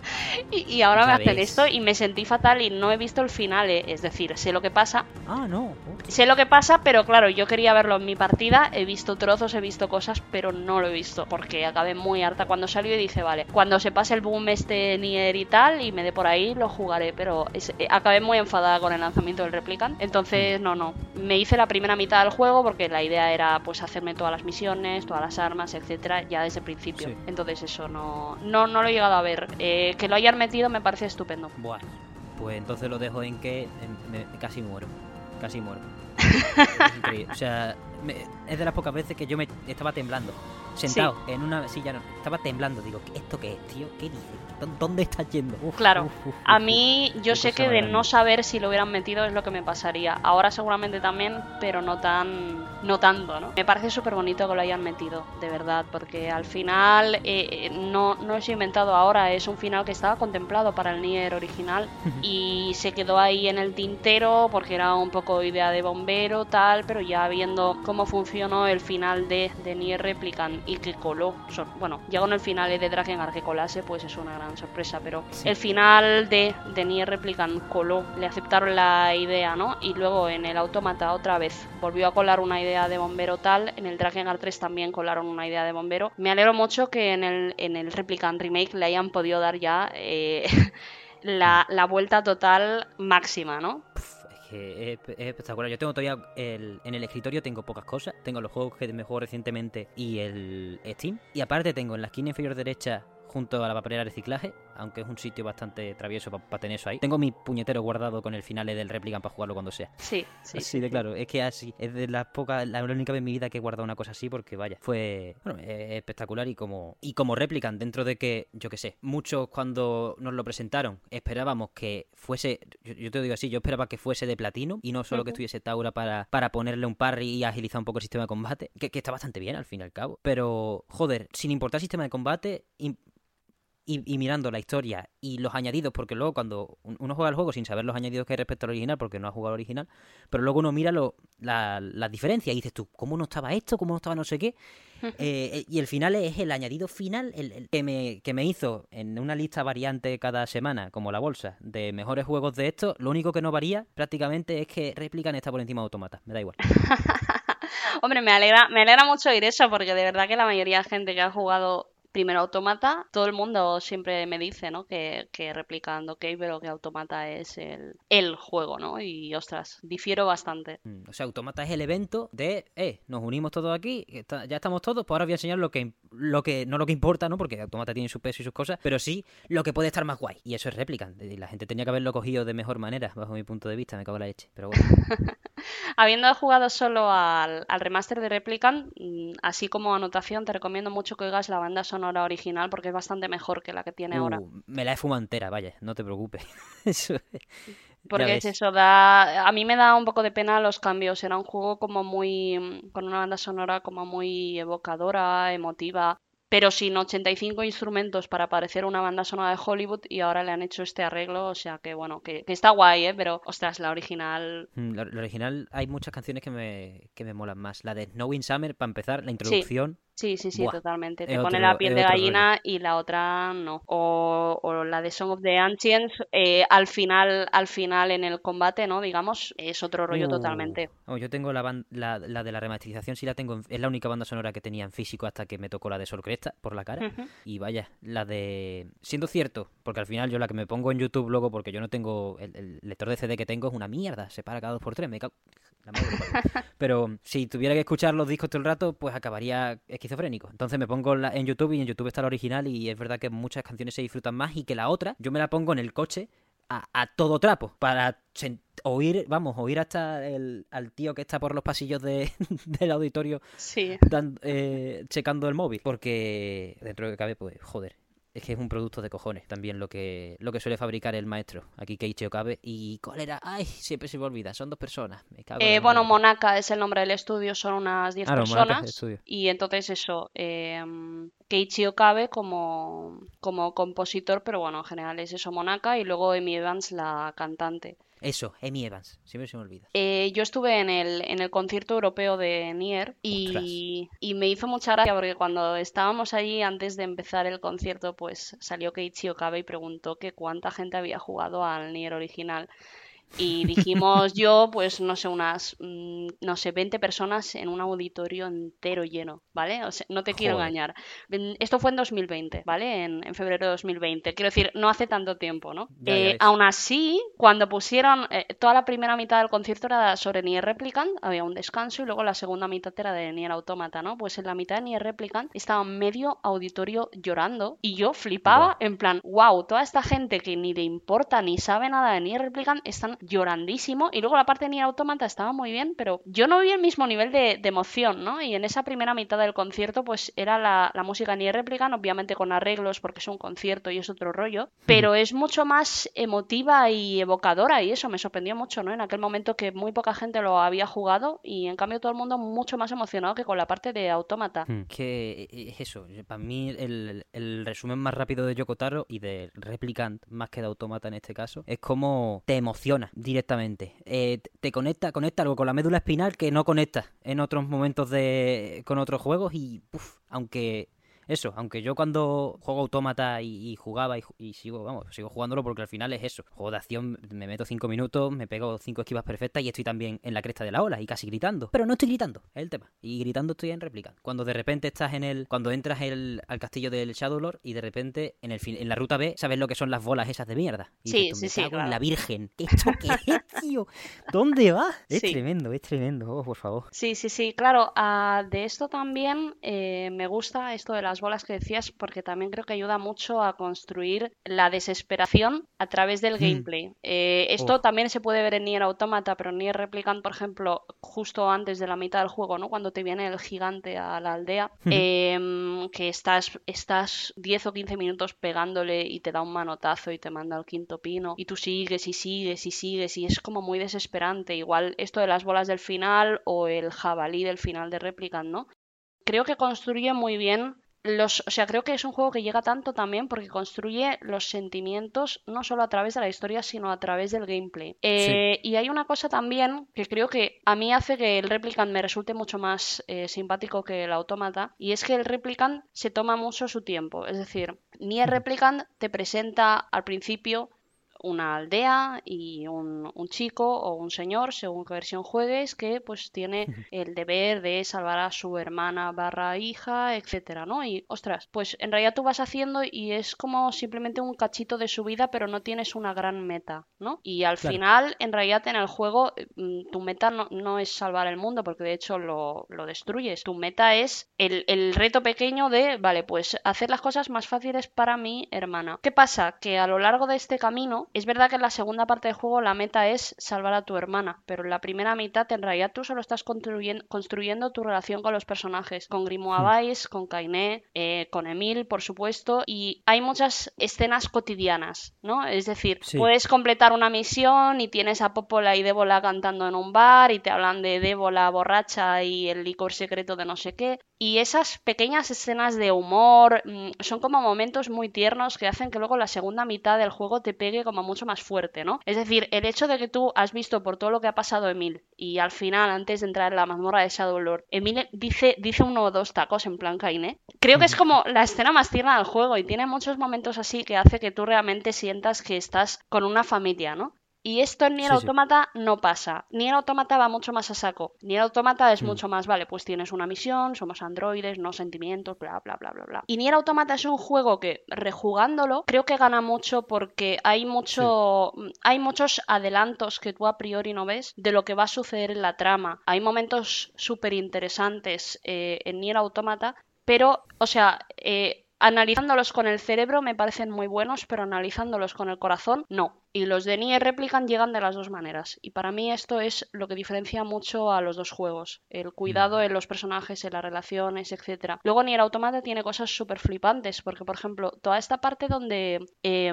y, ahora me hacen esto y me sentí fatal y no he visto el final, eh. es decir, sé lo que pasa. Ah, no. Sé lo que pasa, pero claro, yo quería verlo en mi partida, he visto trozos, he visto cosas, pero no lo he visto porque acabé muy harta cuando salió y dije, vale, cuando se pase el boom este Nier y tal y me dé por ahí, lo jugaré, pero eh, acabé muy enfadada con el lanzamiento del Replicant, entonces no, no, me hice la primera mitad del juego porque la idea era pues hacerme todas las misiones, todas las armas, etcétera, ya desde el principio. Entonces eso no, no, no lo he llegado a ver. Eh, que lo hayan metido me parece estupendo. Bueno, pues entonces lo dejo en que me, casi muero. Casi muero. o sea, es de las pocas veces que yo me estaba temblando sentado en una silla, estaba temblando. Digo, ¿esto qué es, tío? ¿Qué dices? ¿Dónde estás yendo? claro, a mí yo sé que de no saber si lo hubieran metido es lo que me pasaría. Ahora seguramente también, pero no tan no tanto, ¿no? Me parece súper bonito que lo hayan metido, de verdad, porque al final eh, eh, no, no es inventado ahora, es un final que estaba contemplado para el Nier original y se quedó ahí en el tintero porque era un poco idea de bombero, tal, pero ya viendo cómo funcionó el final de, de Nier Replicant y que coló. Bueno, ya con el final de Drakengard que colase, pues es una gran sorpresa, pero el final de, de Nier Replicant coló, le aceptaron la idea, ¿no? Y luego en el Automata otra vez volvió a colar una idea de bombero tal, en el Drakengard 3 también colaron una idea de bombero. Me alegro mucho que en el, en el Replicant Remake le hayan podido dar ya eh, la, la vuelta total máxima, ¿no? Es, espectacular. Yo tengo todavía en el escritorio tengo pocas cosas. Tengo los juegos que me juego recientemente y el Steam. Y aparte tengo en la esquina inferior derecha junto a la papelera de reciclaje, aunque es un sitio bastante travieso para tener eso ahí. Tengo mi puñetero guardado con el final del Replicant para jugarlo cuando sea. Sí, sí. Así de claro, es que así, es de las pocas, la única vez en mi vida que he guardado una cosa así porque vaya, fue bueno, espectacular y como y como Replicant dentro de que, yo qué sé, muchos cuando nos lo presentaron esperábamos que fuese, yo, te digo así, yo esperaba que fuese de platino y no solo que estuviese Taura para, para ponerle un parry y agilizar un poco el sistema de combate, que, que está bastante bien al fin y al cabo. Pero, joder, sin importar el sistema de combate, y, mirando la historia y los añadidos, porque luego cuando uno juega el juego sin saber los añadidos que hay respecto al original, porque no ha jugado al original, pero luego uno mira lo, la, la diferencia y dices tú, ¿cómo no estaba esto? ¿Cómo no estaba no sé qué? Eh, eh, y el final es el añadido final el, que, me, que me hizo en una lista variante cada semana, como la bolsa, de mejores juegos de esto. Lo único que no varía prácticamente es que Replican está por encima de Automata. Me da igual. Hombre, me alegra, me alegra mucho oír eso, porque de verdad que la mayoría de gente que ha jugado primero Automata, todo el mundo siempre me dice, ¿no? Que, que replicando OK, pero que Automata es el, el juego, ¿no? Y ostras, difiero bastante. Mm, o sea, Automata es el evento de, eh, nos unimos todos aquí, ya estamos todos, pues ahora voy a enseñar lo que, lo que, no lo que importa, ¿no? Porque Automata tiene su peso y sus cosas, pero sí lo que puede estar más guay. Y eso es Replicant. Y la gente tenía que haberlo cogido de mejor manera, bajo mi punto de vista, me cago en la leche. Pero bueno. Habiendo jugado solo al, al remaster de Replicant, mm, así como anotación, te recomiendo mucho que oigas la banda sonora sonora original porque es bastante mejor que la que tiene ahora. Uh, me la he fumado entera, vaya, no te preocupes. porque es eso, da, a mí me da un poco de pena los cambios. Era un juego como muy, con una banda sonora como muy evocadora, emotiva pero sin 85 instrumentos para parecer una banda sonora de Hollywood y ahora le han hecho este arreglo, o sea que bueno, que, está guay, ¿eh? pero ostras, la original... Mm, la, original hay muchas canciones que me, que me molan más. La de Snow in Summer, para empezar, la introducción Sí, sí, sí, Buah, totalmente. Te pone la piel de gallina y la otra no. O, o la de Song of the Ancients, eh, al final, al final en el combate, ¿no? Digamos, es otro rollo Uh, totalmente. oh, yo tengo la, la, la de la remasterización, sí la tengo. en- es la única banda sonora que tenía en físico hasta que me tocó la de Sol Cresta por la cara. Y vaya, la de. Siendo cierto, porque al final yo la que me pongo en YouTube luego, porque yo no tengo. El, el lector de CD que tengo es una mierda, se para cada dos por tres, me cago. La madre. Pero si tuviera que escuchar los discos todo el rato, pues acabaría esquizofrénico. Entonces me pongo la- en YouTube y en YouTube está la original y es verdad que muchas canciones se disfrutan más y que la otra, yo me la pongo en el coche a, a todo trapo para oír, vamos, oír hasta el, al tío que está por los pasillos de- del auditorio Sí. dan- eh, checando el móvil. Porque dentro de que cabe, pues, joder. Es que es un producto de cojones también lo que lo que suele fabricar el maestro. Aquí Keiichi Okabe. ¿Y cuál era? Ay, siempre se me olvida. Son dos personas. Me cago Eh, bueno. Monaka es el nombre del estudio, son unas 10 Ah, no, es personas. Y entonces eso, eh, Keiichi Okabe como, como compositor, pero bueno, en general es eso, Monaka, y luego Amy Evans, la cantante. Eso, Amy Evans. Siempre se me olvida. Eh, yo estuve en el, en el concierto europeo de Nier y, y me hizo mucha gracia porque cuando estábamos allí antes de empezar el concierto, pues salió Keiichi Okabe y preguntó que cuánta gente había jugado al Nier original. Y dijimos yo, pues no sé, unas, mm, no sé, 20 personas en un auditorio entero lleno, ¿vale? O sea, no te quiero engañar. Esto fue en 2020, ¿vale? En, en febrero de 2020. Quiero decir, no hace tanto tiempo, ¿no? Ya, Eh, aún así, cuando pusieron eh, toda la primera mitad del concierto era sobre Nier Replicant, había un descanso y luego la segunda mitad era de Nier Automata, ¿no? Pues en la mitad de Nier Replicant estaba medio auditorio llorando y yo flipaba en plan, wow, toda esta gente que ni le importa ni sabe nada de Nier Replicant están llorandísimo y luego la parte de Nier Automata estaba muy bien, pero yo no vi el mismo nivel de, de emoción, ¿no? Y en esa primera mitad del concierto pues era la, la música Nier Replicant, obviamente con arreglos porque es un concierto y es otro rollo, pero es mucho más emotiva y evocadora y eso me sorprendió mucho, ¿no? En aquel momento que muy poca gente lo había jugado y en cambio todo el mundo mucho más emocionado que con la parte de Automata. Hmm. Que eh, es eso. Para mí, el, el resumen más rápido de Yokotaro y de Replicant, más que de Automata en este caso, es como te emociona directamente. Eh, te- conecta, conecta algo con la médula espinal que no conecta en otros momentos de con otros juegos y puf, aunque eso, aunque yo cuando juego autómata y, y jugaba y, sigo, vamos, sigo jugándolo porque al final es eso. Juego de acción, me meto cinco minutos, me pego cinco esquivas perfectas y estoy también en la cresta de la ola y casi gritando. Pero no estoy gritando, es el tema. Y gritando estoy en réplica. Cuando de repente estás en el. Cuando entras el- al castillo del Shadowlord y de repente en el fin, en la ruta B sabes lo que son las bolas esas de mierda. Y Sí, dices sí, "Me sí, en claro. la virgen. ¿Esto qué es, tío? ¿Dónde va? Es Sí. tremendo, es tremendo. Oh, por favor. Sí, sí, sí, claro. ah, de esto también eh, me gusta esto de las bolas que decías, porque también creo que ayuda mucho a construir la desesperación a través del Hmm. gameplay. Eh, esto también se puede ver en Nier Automata, pero en Nier Replicant, por ejemplo, justo antes de la mitad del juego, ¿no? Cuando te viene el gigante a la aldea, Ujú. em, que estás, estás 10 o 15 minutos pegándole y te da un manotazo y te manda al quinto pino, y tú sigues y sigues y sigues, y es como muy desesperante. Igual esto de las bolas del final o el jabalí del final de Replicant, ¿no? Creo que construye muy bien los, o sea, creo que es un juego que llega tanto también porque construye los sentimientos no solo a través de la historia, sino a través del gameplay. Eh, Y hay una cosa también que creo que a mí hace que el Replicant me resulte mucho más eh, simpático que el Automata, y es que el Replicant se toma mucho su tiempo. Es decir, Nier Replicant te presenta al principio una aldea y un, un chico o un señor, según qué versión juegues, que pues tiene el deber de salvar a su hermana barra hija, etcétera, ¿no? Y ostras, pues en realidad tú vas haciendo y es como simplemente un cachito de su vida, pero no tienes una gran meta, ¿no? Y al Claro. final, en realidad en el juego, mm, tu meta no, no es salvar el mundo, porque de hecho lo, lo destruyes. Tu meta es el, el reto pequeño de, vale, pues hacer las cosas más fáciles para mi hermana. ¿Qué pasa? Que a lo largo de este camino, es verdad que en la segunda parte del juego la meta es salvar a tu hermana, pero en la primera mitad en realidad tú solo estás construyen- construyendo tu relación con los personajes, con Grimoire Weiss, con Kainé, eh, con Emil, por supuesto, y hay muchas escenas cotidianas, ¿no? Es decir, Sí. puedes completar una misión y tienes a Popola y Débola cantando en un bar y te hablan de Débola borracha y el licor secreto de no sé qué. Y esas pequeñas escenas de humor mm, son como momentos muy tiernos que hacen que luego la segunda mitad del juego te pegue como mucho más fuerte, ¿no? Es decir, el hecho de que tú has visto por todo lo que ha pasado Emil y al final, antes de entrar en la mazmorra de Shadowlord, Emil dice, dice uno o dos tacos en plan Kainé. Creo que es como la escena más tierna del juego y tiene muchos momentos así que hace que tú realmente sientas que estás con una familia, ¿no? Y esto en Nier Automata no pasa. Nier Automata va mucho más a saco. Nier Automata es mm. mucho más, vale, pues tienes una misión, somos androides, no sentimientos, bla, bla, bla, bla, bla. Y Nier Automata es un juego que, rejugándolo, creo que gana mucho porque hay mucho, hay muchos adelantos que tú a priori no ves de lo que va a suceder en la trama. Hay momentos súper interesantes eh, en Nier Automata, pero, o sea, eh, Analizándolos con el cerebro me parecen muy buenos, pero analizándolos con el corazón, no. Y los de Nier Replicant llegan de las dos maneras. Y para mí esto es lo que diferencia mucho a los dos juegos. El cuidado mm. en los personajes, en las relaciones, etc. Luego Nier Automata tiene cosas súper flipantes, porque por ejemplo, toda esta parte donde eh,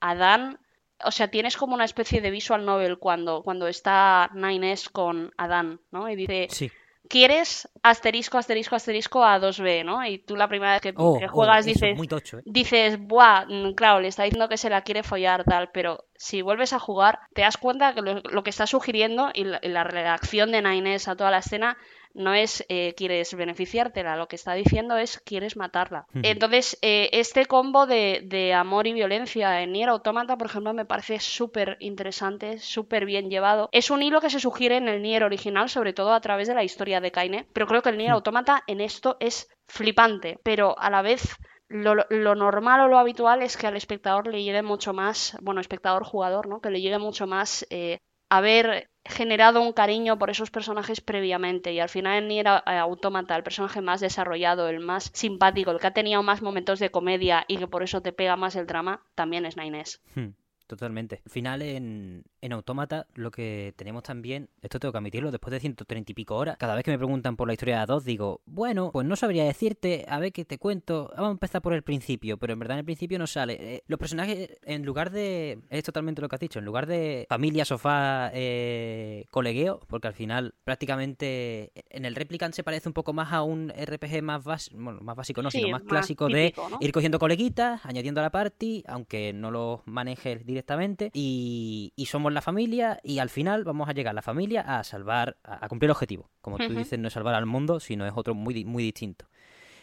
Adán o sea, tienes como una especie de visual novel cuando, cuando está Nines con Adán, ¿no? Y dice, sí quieres asterisco, asterisco, asterisco a 2B, ¿no? Y tú la primera vez que, oh, juegas oh, dices, ¿eh? dices, buah, mm, claro, le está diciendo que se la quiere follar, tal, pero si vuelves a jugar, te das cuenta que lo, que está sugiriendo y la, la, reacción de Nainés a toda la escena no es eh, quieres beneficiártela, lo que está diciendo es quieres matarla. Entonces, eh, este combo de, amor y violencia en Nier Automata, por ejemplo, me parece súper interesante, súper bien llevado. Es un hilo que se sugiere en el Nier original, sobre todo a través de la historia de Kaine, pero creo que el Nier Automata en esto es flipante, pero a la vez... Lo, normal o lo habitual es que al espectador le llegue mucho más, bueno, espectador jugador, ¿no? Que le llegue mucho más eh, haber generado un cariño por esos personajes previamente y al final en Nier Automata el personaje más desarrollado, el más simpático, el que ha tenido más momentos de comedia y que por eso te pega más el drama, también es Nines. Hmm. Totalmente. Al final, en, en Autómata, lo que tenemos también, esto tengo que admitirlo, después de 130 y pico horas, cada vez que me preguntan por la historia de A2, digo, bueno, pues no sabría decirte, a ver qué te cuento, vamos a empezar por el principio, pero en verdad en el principio no sale. Eh, los personajes, en lugar de, es totalmente lo que has dicho, en lugar de familia, sofá, eh, colegueo, porque al final prácticamente en el Replicant se parece un poco más a un RPG más, bueno, más básico, no, sino más, clásico de ir cogiendo coleguitas, añadiendo a la party, aunque no los manejes directamente y, somos la familia y al final vamos a llegar la familia a salvar, a, cumplir el objetivo. Como tú dices, no es salvar al mundo, sino es otro muy, muy distinto.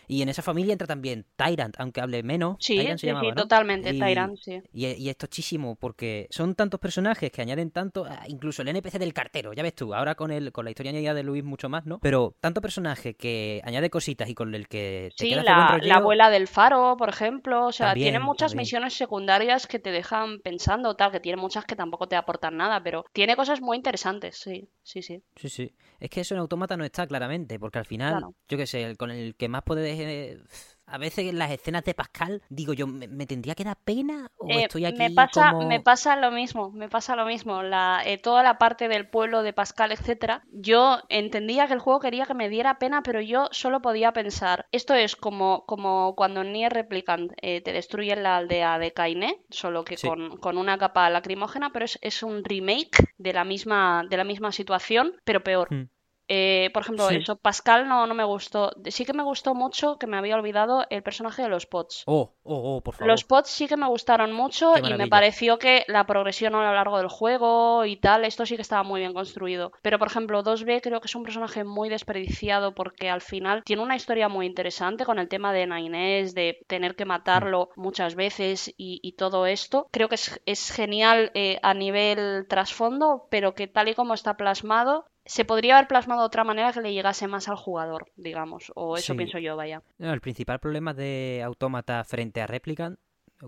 Y en esa familia entra también Tyrant, aunque hable menos. Sí, sí, totalmente, Tyrant, sí. Y, es tochísimo, porque son tantos personajes que añaden tanto, ah, incluso el NPC del cartero, ya ves tú, ahora con el con la historia añadida de Luis mucho más, ¿no? Pero tanto personaje que añade cositas y con el que te sí, la, la, abuela del faro, por ejemplo, o sea, tiene muchas misiones secundarias que te dejan pensando, tal, que tiene muchas que tampoco te aportan nada, pero tiene cosas muy interesantes, sí, sí, sí. Sí, sí. Es que eso en Automata no está claramente, porque al final, yo qué sé, con el que más eh, a veces en las escenas de Pascal, digo yo, ¿me, tendría que dar pena? ¿O eh, estoy aquí me pasa, me pasa lo mismo, me pasa lo mismo. La, eh, toda la parte del pueblo de Pascal, etcétera, yo entendía que el juego quería que me diera pena, pero yo solo podía pensar. Esto es como, como cuando en Nier Replicant te destruyen la aldea de Kaine, solo que con, una capa lacrimógena, pero es, un remake de la misma, de la misma situación, pero peor. Hmm. Eh, por ejemplo, eso, Pascal no, no me gustó. Sí que me gustó mucho, que me había olvidado, el personaje de los pots. Oh, oh, oh, por favor. Los pots sí que me gustaron mucho y me pareció que la progresión a lo largo del juego y tal, esto sí que estaba muy bien construido. Pero, por ejemplo, 2B creo que es un personaje muy desperdiciado porque al final tiene una historia muy interesante con el tema de Nainés, de tener que matarlo mm. muchas veces y, todo esto. Creo que es, genial eh, a nivel trasfondo, pero que tal y como está plasmado, se podría haber plasmado de otra manera que le llegase más al jugador, digamos, o eso pienso yo, vaya. el principal problema de Autómata frente a Replicant,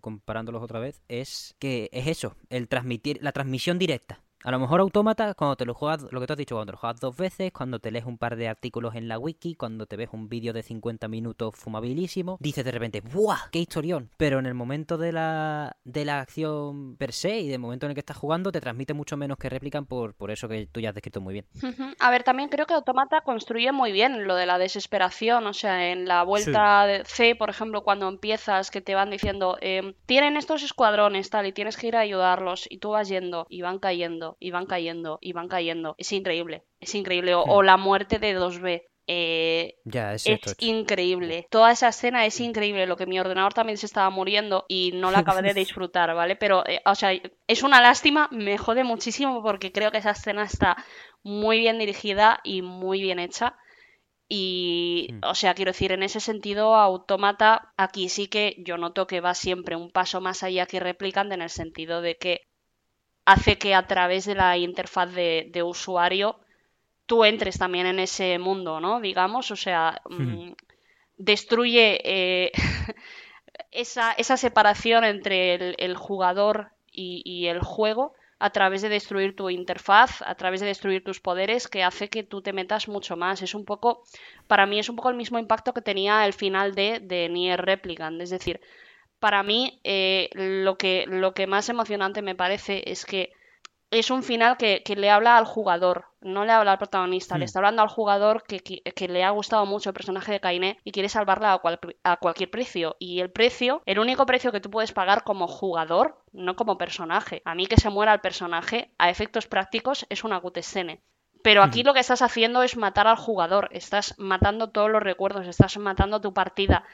comparándolos otra vez, es que es eso, el transmitir, la transmisión directa. A lo mejor Autómata, cuando te lo juegas, lo que te has dicho, cuando te lo juegas dos veces, cuando te lees un par de artículos en la wiki, cuando te ves un vídeo de 50 minutos fumabilísimo, dices de repente, ¡buah! ¡Qué historión! Pero en el momento de la, de la acción per se y del momento en el que estás jugando, te transmite mucho menos que replican por, por eso que tú ya has descrito muy bien. A ver, también creo que Automata construye muy bien lo de la desesperación, o sea, en la vuelta de C, por ejemplo, cuando empiezas, que te van diciendo, em, tienen estos escuadrones, tal, y tienes que ir a ayudarlos, y tú vas yendo, y van cayendo y van cayendo y van cayendo. Es increíble, es increíble. O, la muerte de 2B. eh, ya, es, increíble. Toda esa escena es increíble. Lo que mi ordenador también se estaba muriendo y no la acabé de disfrutar, ¿vale? Pero, eh, o sea, es una lástima, me jode muchísimo porque creo que esa escena está muy bien dirigida y muy bien hecha. Y, mm. o sea, quiero decir, en ese sentido, Automata, aquí sí que yo noto que va siempre un paso más allá que Replicant en el sentido de que hace que a través de la interfaz de usuario tú entres también en ese mundo, ¿no? Digamos, o sea, mm, destruye eh, esa, esa, separación entre el, jugador y, el juego a través de destruir tu interfaz, a través de destruir tus poderes, que hace que tú te metas mucho más. Es un poco, para mí es un poco el mismo impacto que tenía el final de, de Nier Replicant. Es decir, para mí eh, lo, que, lo que más emocionante me parece es que es un final que, le habla al jugador, no le habla al protagonista, le hmm. está hablando al jugador que, le ha gustado mucho el personaje de Kainé y quiere salvarla a, a, cualquier precio. Y el precio, el único precio que tú puedes pagar como jugador, no como personaje. A mí que se muera el personaje, a efectos prácticos, es una cutscene. Pero aquí hmm. lo que estás haciendo es matar al jugador, estás matando todos los recuerdos, estás matando tu partida,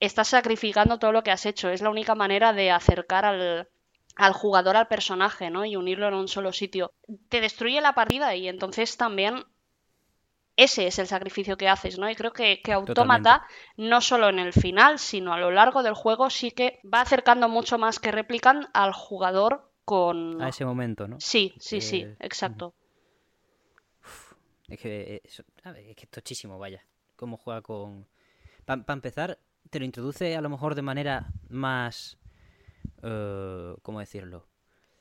estás sacrificando todo lo que has hecho. Es la única manera de acercar al, al jugador al personaje, ¿no? Y unirlo en un solo sitio. Te destruye la partida y entonces también ese es el sacrificio que haces, ¿no? Y creo que, que Autómata, no solo en el final, sino a lo largo del juego, sí que va acercando mucho más que replican al jugador con... A ese momento, ¿no? Sí, sí, sí, exacto. Es que, es, que es tochísimo, vaya. Cómo juega con... Para empezar, te lo introduce a lo mejor de manera más eh, ¿cómo decirlo?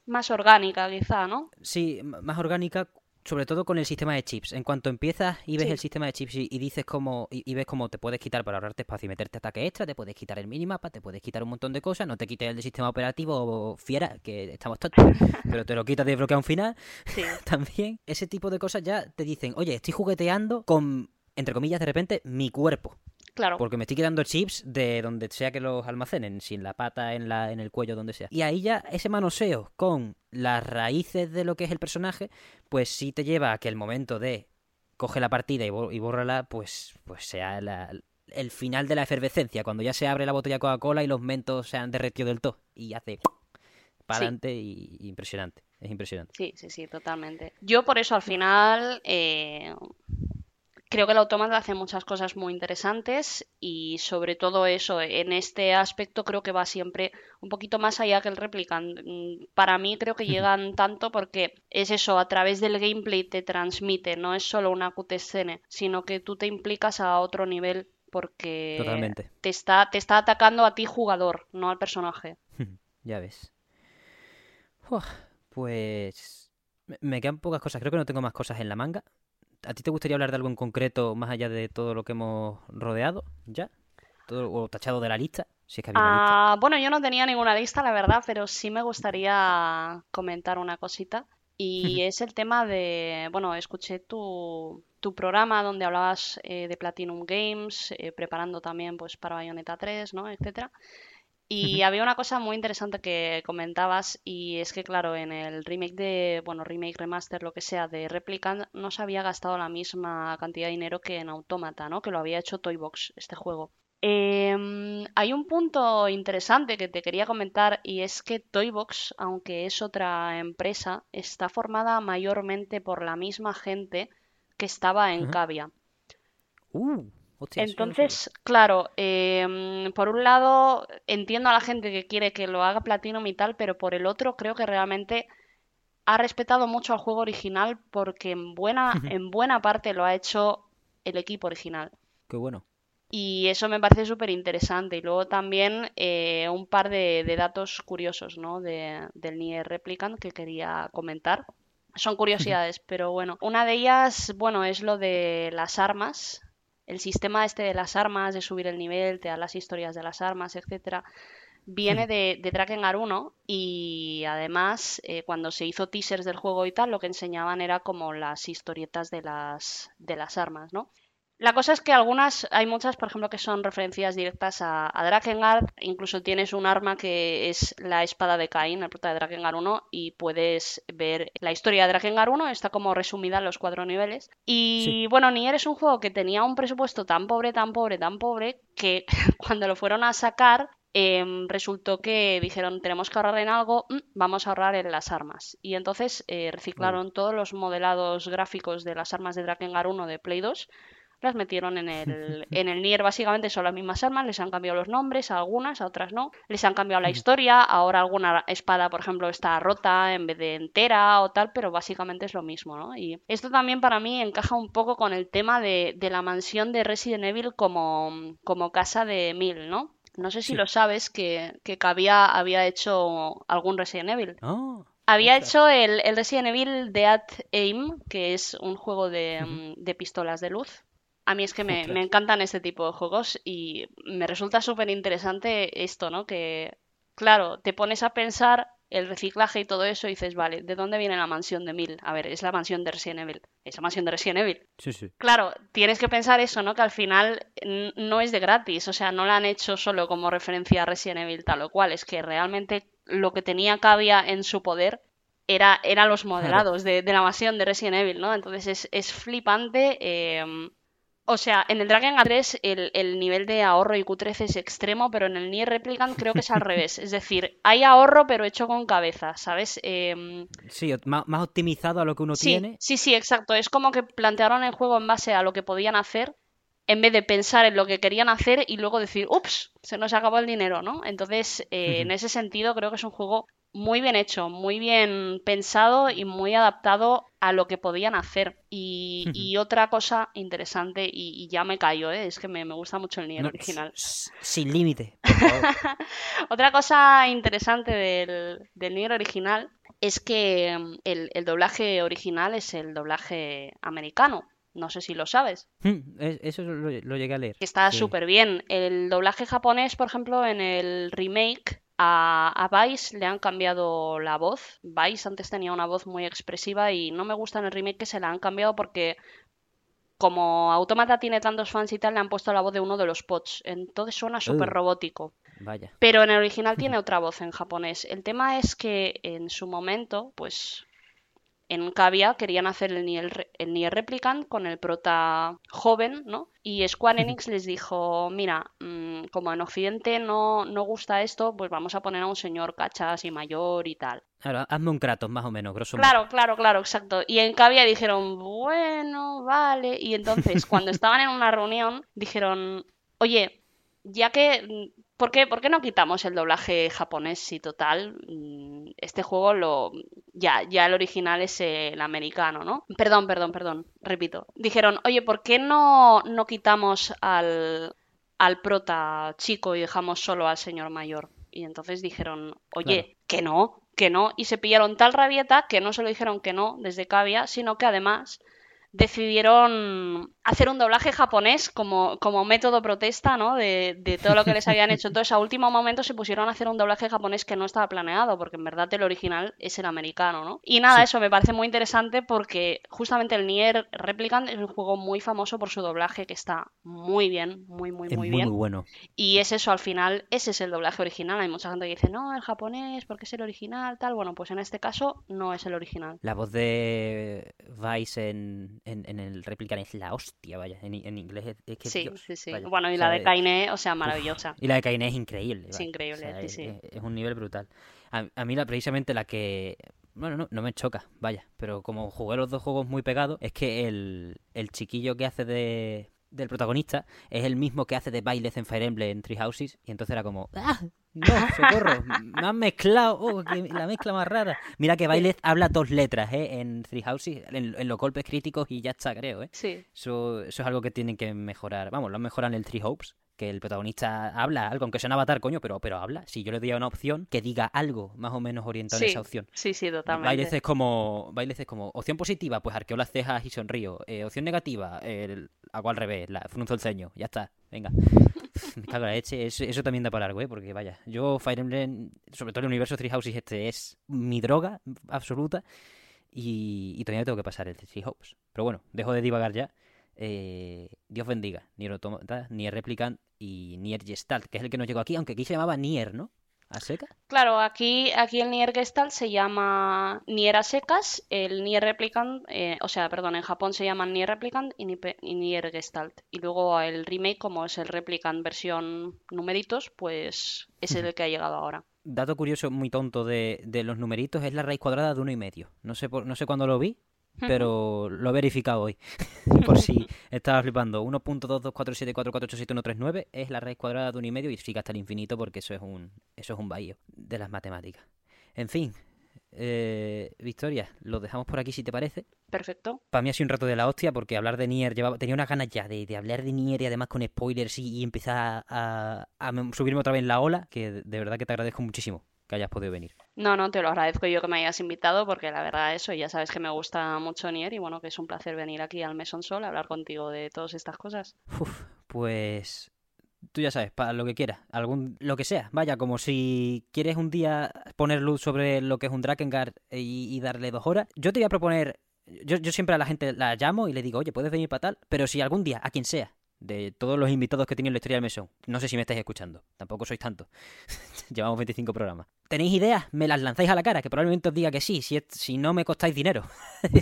Más orgánica, quizá, ¿no? Sí, más orgánica, sobre todo con el sistema de chips. En cuanto empiezas y ves el sistema de chips y, dices cómo, y, ves cómo te puedes quitar para ahorrarte espacio y meterte ataque extra, te puedes quitar el minimapa, te puedes quitar un montón de cosas, no te quites el del sistema operativo fiera, que estamos todos, pero te lo quitas de bloqueo un final. También, ese tipo de cosas ya te dicen, oye, estoy jugueteando con, entre comillas, de repente, mi cuerpo. Claro. Porque me estoy quedando chips de donde sea que los almacenen, sin la pata, en, la, en el cuello, donde sea. Y ahí ya ese manoseo con las raíces de lo que es el personaje, pues sí te lleva a que el momento de coge la partida y, bórrala, pues, pues sea el final de la efervescencia, cuando ya se abre la botella de Coca-Cola y los mentos se han derretido del todo. Y hace para adelante y, impresionante. Es impresionante. Sí, sí, sí, totalmente. Yo por eso al final eh, creo que el automata hace muchas cosas muy interesantes y sobre todo eso, en este aspecto creo que va siempre un poquito más allá que el replicant. Mm, para mí creo que llegan tanto porque es eso, a través del gameplay te transmite, no es solo una cutscene, sino que tú te implicas a otro nivel porque te está te está atacando a ti jugador, no al personaje. ya ves. pues me quedan pocas cosas, creo que no tengo más cosas en la manga. ¿A ti te gustaría hablar de algo en concreto más allá de todo lo que hemos rodeado ya? ¿Todo, ¿O tachado de la lista? Si es que ah, Bueno, yo no tenía ninguna lista, la verdad, pero sí me gustaría comentar una cosita. Y es el tema de, bueno, escuché tu, tu programa donde hablabas eh, de Platinum Games, eh, preparando también pues para Bayonetta 3, ¿no? Etcétera. Y había una cosa muy interesante que comentabas y es que, claro, en el remake de, bueno, remake, remaster, lo que sea, de Replicant, no se había gastado la misma cantidad de dinero que en Automata, ¿no? Que lo había hecho Toybox, este juego. Em, hay un punto interesante que te quería comentar y es que Toybox, aunque es otra empresa, está formada mayormente por la misma gente que estaba en Cavia. Uh. Entonces, claro, em, por un lado entiendo a la gente que quiere que lo haga Platinum y tal, pero por el otro creo que realmente ha respetado mucho al juego original porque en buena, en buena parte lo ha hecho el equipo original. Qué bueno. Y eso me parece súper interesante. Y luego también eh, un par de, datos curiosos ¿no? de, del Nier Replicant que quería comentar. Son curiosidades, pero bueno. Una de ellas, bueno, es lo de las armas el sistema este de las armas, de subir el nivel, te da las historias de las armas, etcétera, viene hmm. de, de Drakengard 1 y además eh, cuando se hizo teasers del juego y tal, lo que enseñaban era como las historietas de las, de las armas, ¿no? La cosa es que algunas, hay muchas, por ejemplo, que son referencias directas a, a Drakengard. Incluso tienes un arma que es la espada de Cain, el prota de Drakengard 1, y puedes ver la historia de Drakengard 1, está como resumida en los cuatro niveles. Y bueno, Nier es un juego que tenía un presupuesto tan pobre, tan pobre, tan pobre, que cuando lo fueron a sacar, em, resultó que dijeron tenemos que ahorrar en algo, mm, vamos a ahorrar en las armas. Y entonces eh, reciclaron todos los modelados gráficos de las armas de Drakengard 1 de Play 2 las metieron en el, en el Nier, básicamente son las mismas armas, les han cambiado los nombres a algunas, a otras no, les han cambiado la historia, ahora alguna espada, por ejemplo, está rota en vez de entera o tal, pero básicamente es lo mismo, ¿no? Y esto también para mí encaja un poco con el tema de, de la mansión de Resident Evil como, como casa de Mil, ¿no? No sé si lo sabes, que, que Kavia había hecho algún Resident Evil. Oh, Había hecho el, el Resident Evil Dead Aim, que es un juego de, mm, de pistolas de luz. A mí es que me, encantan este tipo de juegos y me resulta súper interesante esto, ¿no? Que, claro, te pones a pensar el reciclaje y todo eso y dices, vale, ¿de dónde viene la mansión de Mil? A ver, es la mansión de Resident Evil. Es la mansión de Resident Evil. sí, sí. Claro, tienes que pensar eso, ¿no? Que al final n- no es de gratis, o sea, no la han hecho solo como referencia a Resident Evil tal o cual, es que realmente lo que tenía Cavia en su poder era, eran los modelados de, de la mansión de Resident Evil, ¿no? Entonces es, es flipante. eh, o sea, en el Dragon 3 el, el nivel de ahorro y Q13 es extremo, pero en el Nier Replicant creo que es al revés. Es decir, hay ahorro pero hecho con cabeza, ¿sabes? Em, Sí, más, más optimizado a lo que uno Sí, tiene. sí, sí, exacto. Es como que plantearon el juego en base a lo que podían hacer, en vez de pensar en lo que querían hacer y luego decir, ups, se nos acabó el dinero, ¿no? Entonces, eh, en ese sentido, creo que es un juego muy bien hecho, muy bien pensado y muy adaptado a lo que podían hacer. Y, y otra cosa interesante, y, y ya me callo, ¿eh? es que me, me gusta mucho el No, original. Sin límite. Otra cosa interesante del, del Nier original es que mm, el, el doblaje original es el doblaje americano. No sé si lo sabes. Hmm, es- Eso lo, lo llegué a leer. Está Sí. súper bien. El doblaje japonés, por ejemplo, en el remake a, a Vice le han cambiado la voz. Vice antes tenía una voz muy expresiva y no me gusta en el remake que se la han cambiado porque como Automata tiene tantos fans y tal, le han puesto la voz de uno de los pods. Entonces suena súper robótico. Vaya. Pero en el original tiene otra voz en japonés. El tema es que en su momento, pues en Cavia querían hacer el Nier, el Nier Replicant con el prota joven, ¿no? Y Square Enix les dijo, mira, mm, como en Occidente no, no gusta esto, pues vamos a poner a un señor cachas y mayor y tal. Claro, hazme un Kratos, más o menos, grosso modo. Claro, claro, claro, exacto. Y en Cavia dijeron, bueno, vale. Y entonces, cuando estaban en una reunión, dijeron, oye, ya que, ¿por qué, por qué no quitamos el doblaje japonés si total mm, este juego lo, ya, ya el original es el americano, ¿no? Perdón, perdón, perdón, repito. Dijeron, oye, ¿por qué no, no quitamos al, al prota chico y dejamos solo al señor mayor? Y entonces dijeron, oye, Claro. que no, que no. Y se pillaron tal rabieta que no solo dijeron que no desde Cavia, sino que además decidieron hacer un doblaje japonés como, como método protesta, ¿no? De, de todo lo que les habían hecho. Entonces, a último momento se pusieron a hacer un doblaje japonés que no estaba planeado, porque en verdad el original es el americano, ¿no? Y nada, Sí. eso me parece muy interesante porque justamente el Nier Replicant es un juego muy famoso por su doblaje que está muy bien, muy, muy, es muy muy, bien. muy bueno. Y es eso, al final, ese es el doblaje original. Hay mucha gente que dice, no, el japonés, porque es el original, tal. Bueno, pues en este caso no es el original. La voz de Vice en, en, en el Replicant es la hostia, vaya. En, en inglés es, es que Sí, Dios, sí, sí. vaya. Bueno, y O la sea, de eh, Kaine, o sea, maravillosa. Y la de Kainé es increíble. Es vaya. increíble, O sea, sí, es, sí. es- es un nivel brutal. A, a mí la, precisamente la que... Bueno, no, no me choca, vaya. Pero como jugué los dos juegos muy pegados, es que el, el chiquillo que hace de del protagonista es el mismo que hace de Bailes en Fire Emblem en Three Houses y entonces era como ¡Ah! No, socorro, me han mezclado, oh, que la mezcla más rara. Mira que Bailes habla dos letras, ¿eh? En Three Houses, en, en los golpes críticos y ya está, creo, ¿eh? Sí, Eso, eso es algo que tienen que mejorar. Vamos, lo han mejorado en el Three Hopes. Que el protagonista habla algo, aunque sea un avatar, coño, pero, pero habla. Si yo le doy una opción, que diga algo más o menos orientado en Sí, esa opción. sí, sí, Bailes totalmente. es como, Bailes es como opción positiva, pues arqueo las cejas y sonrío. Eh, opción negativa, el, hago al revés, la, frunzo el ceño. Ya está, venga. Me cago en la leche. Eso, eso también da para largo, ¿eh? Porque vaya, yo Fire Emblem, sobre todo el universo Three Houses este, es mi droga absoluta. Y, y todavía tengo que pasar el Three Hopes. Pero bueno, dejo de divagar ya. Eh, Dios bendiga. Nier Automata, Nier Replicant y Nier Gestalt, que es el que nos llegó aquí, aunque aquí se llamaba Nier, ¿no? ¿A seca? Claro, aquí, aquí el Nier Gestalt se llama Nier a secas, el Nier Replicant, eh, o sea, perdón, en Japón se llaman Nier Replicant y, Nier Gestalt. Y luego el remake, como es el Replicant versión numeritos, pues es el que ha llegado ahora. Dato curioso muy tonto de, de los numeritos es la raíz cuadrada de uno y medio. No sé, por, no sé cuándo lo vi, pero lo he verificado hoy. Por si estaba flipando. 1.22474487139 es la raíz cuadrada de un y medio y sigue hasta el infinito porque eso es un eso es un bahío de las matemáticas. En fin, eh, Victoria, lo dejamos por aquí si te parece. Perfecto. Para mí ha sido un rato de la hostia porque hablar de Nier, llevaba, tenía unas ganas ya de, hablar de Nier y además con spoilers y, empezar a, a, subirme otra vez en la ola, que de verdad que te agradezco muchísimo que hayas podido venir. No, no, te lo agradezco yo que me hayas invitado porque la verdad eso, ya sabes que me gusta mucho Nier y bueno, que es un placer venir aquí al Mesón Sol a hablar contigo de todas estas cosas. Uf, pues tú ya sabes, para lo que quieras, algún, lo que sea. Vaya, como si quieres un día poner luz sobre lo que es un Drakengard y, y darle dos horas. Yo te voy a proponer, yo, yo siempre a la gente la llamo y le digo, oye, puedes venir para tal, pero si algún día, a quien sea, de todos los invitados que he tenido en la historia del mesón. No sé si me estáis escuchando, tampoco sois tantos. Llevamos 25 programas. ¿Tenéis ideas? Me las lanzáis a la cara, que probablemente os diga que sí, si, si no me costáis dinero.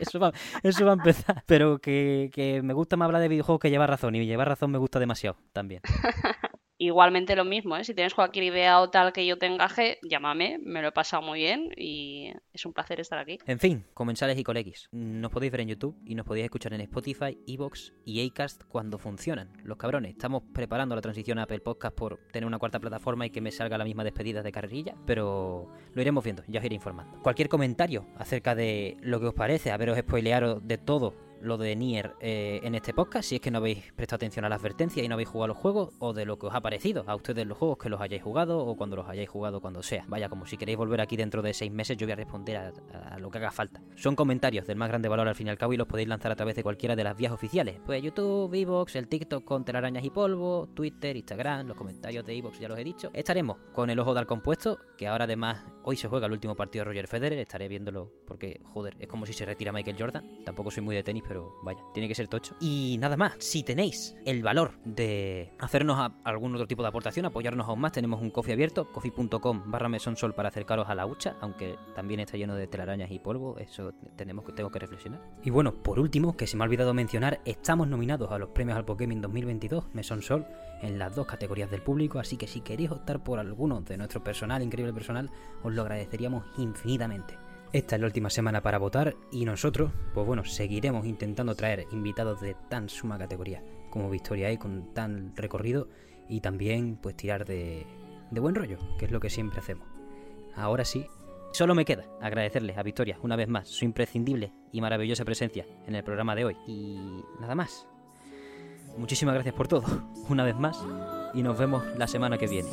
eso, va, a empezar. Pero que, que me gusta más hablar de videojuegos que llevar razón, y llevar razón me gusta demasiado también. Igualmente lo mismo, ¿eh? si tienes cualquier idea o tal que yo te encaje, llámame, me lo he pasado muy bien y es un placer estar aquí. En fin, comensales y colegis, nos podéis ver en YouTube y nos podéis escuchar en Spotify, Evox y Acast cuando funcionan. Los cabrones, estamos preparando la transición a Apple Podcast por tener una cuarta plataforma y que me salga la misma despedida de carrerilla, pero lo iremos viendo, ya os iré informando. Cualquier comentario acerca de lo que os parece, haberos spoileado de todo lo de Nier eh, en este podcast, si es que no habéis prestado atención a la advertencia y no habéis jugado los juegos, o de lo que os ha parecido a ustedes los juegos que los hayáis jugado, o cuando los hayáis jugado, cuando sea. Vaya, como si queréis volver aquí dentro de seis meses, yo voy a responder a, lo que haga falta. Son comentarios del más grande valor al fin y al cabo y los podéis lanzar a través de cualquiera de las vías oficiales. Pues YouTube, Evox, el TikTok con telarañas y polvo, Twitter, Instagram, los comentarios de Evox ya los he dicho. Estaremos con el ojo del compuesto, que ahora además hoy se juega el último partido de Roger Federer, estaré viéndolo porque, joder, es como si se retira Michael Jordan. Tampoco soy muy de tenis, pero vaya, tiene que ser tocho. Y nada más, si tenéis el valor de hacernos algún otro tipo de aportación, apoyarnos aún más, tenemos un coffee abierto, coffee.com barra mesonsol para acercaros a la hucha, aunque también está lleno de telarañas y polvo, eso tenemos que, tengo que reflexionar. Y bueno, por último, que se me ha olvidado mencionar, estamos nominados a los premios al Pokémon 2022, Mesonsol, en las dos categorías del público, así que si queréis optar por alguno de nuestro personal, increíble personal, os lo agradeceríamos infinitamente. Esta es la última semana para votar y nosotros, pues bueno, seguiremos intentando traer invitados de tan suma categoría como Victoria y con tan recorrido y también pues tirar de, de buen rollo, que es lo que siempre hacemos. Ahora sí, solo me queda agradecerles a Victoria una vez más su imprescindible y maravillosa presencia en el programa de hoy. Y nada más. Muchísimas gracias por todo, una vez más, y nos vemos la semana que viene.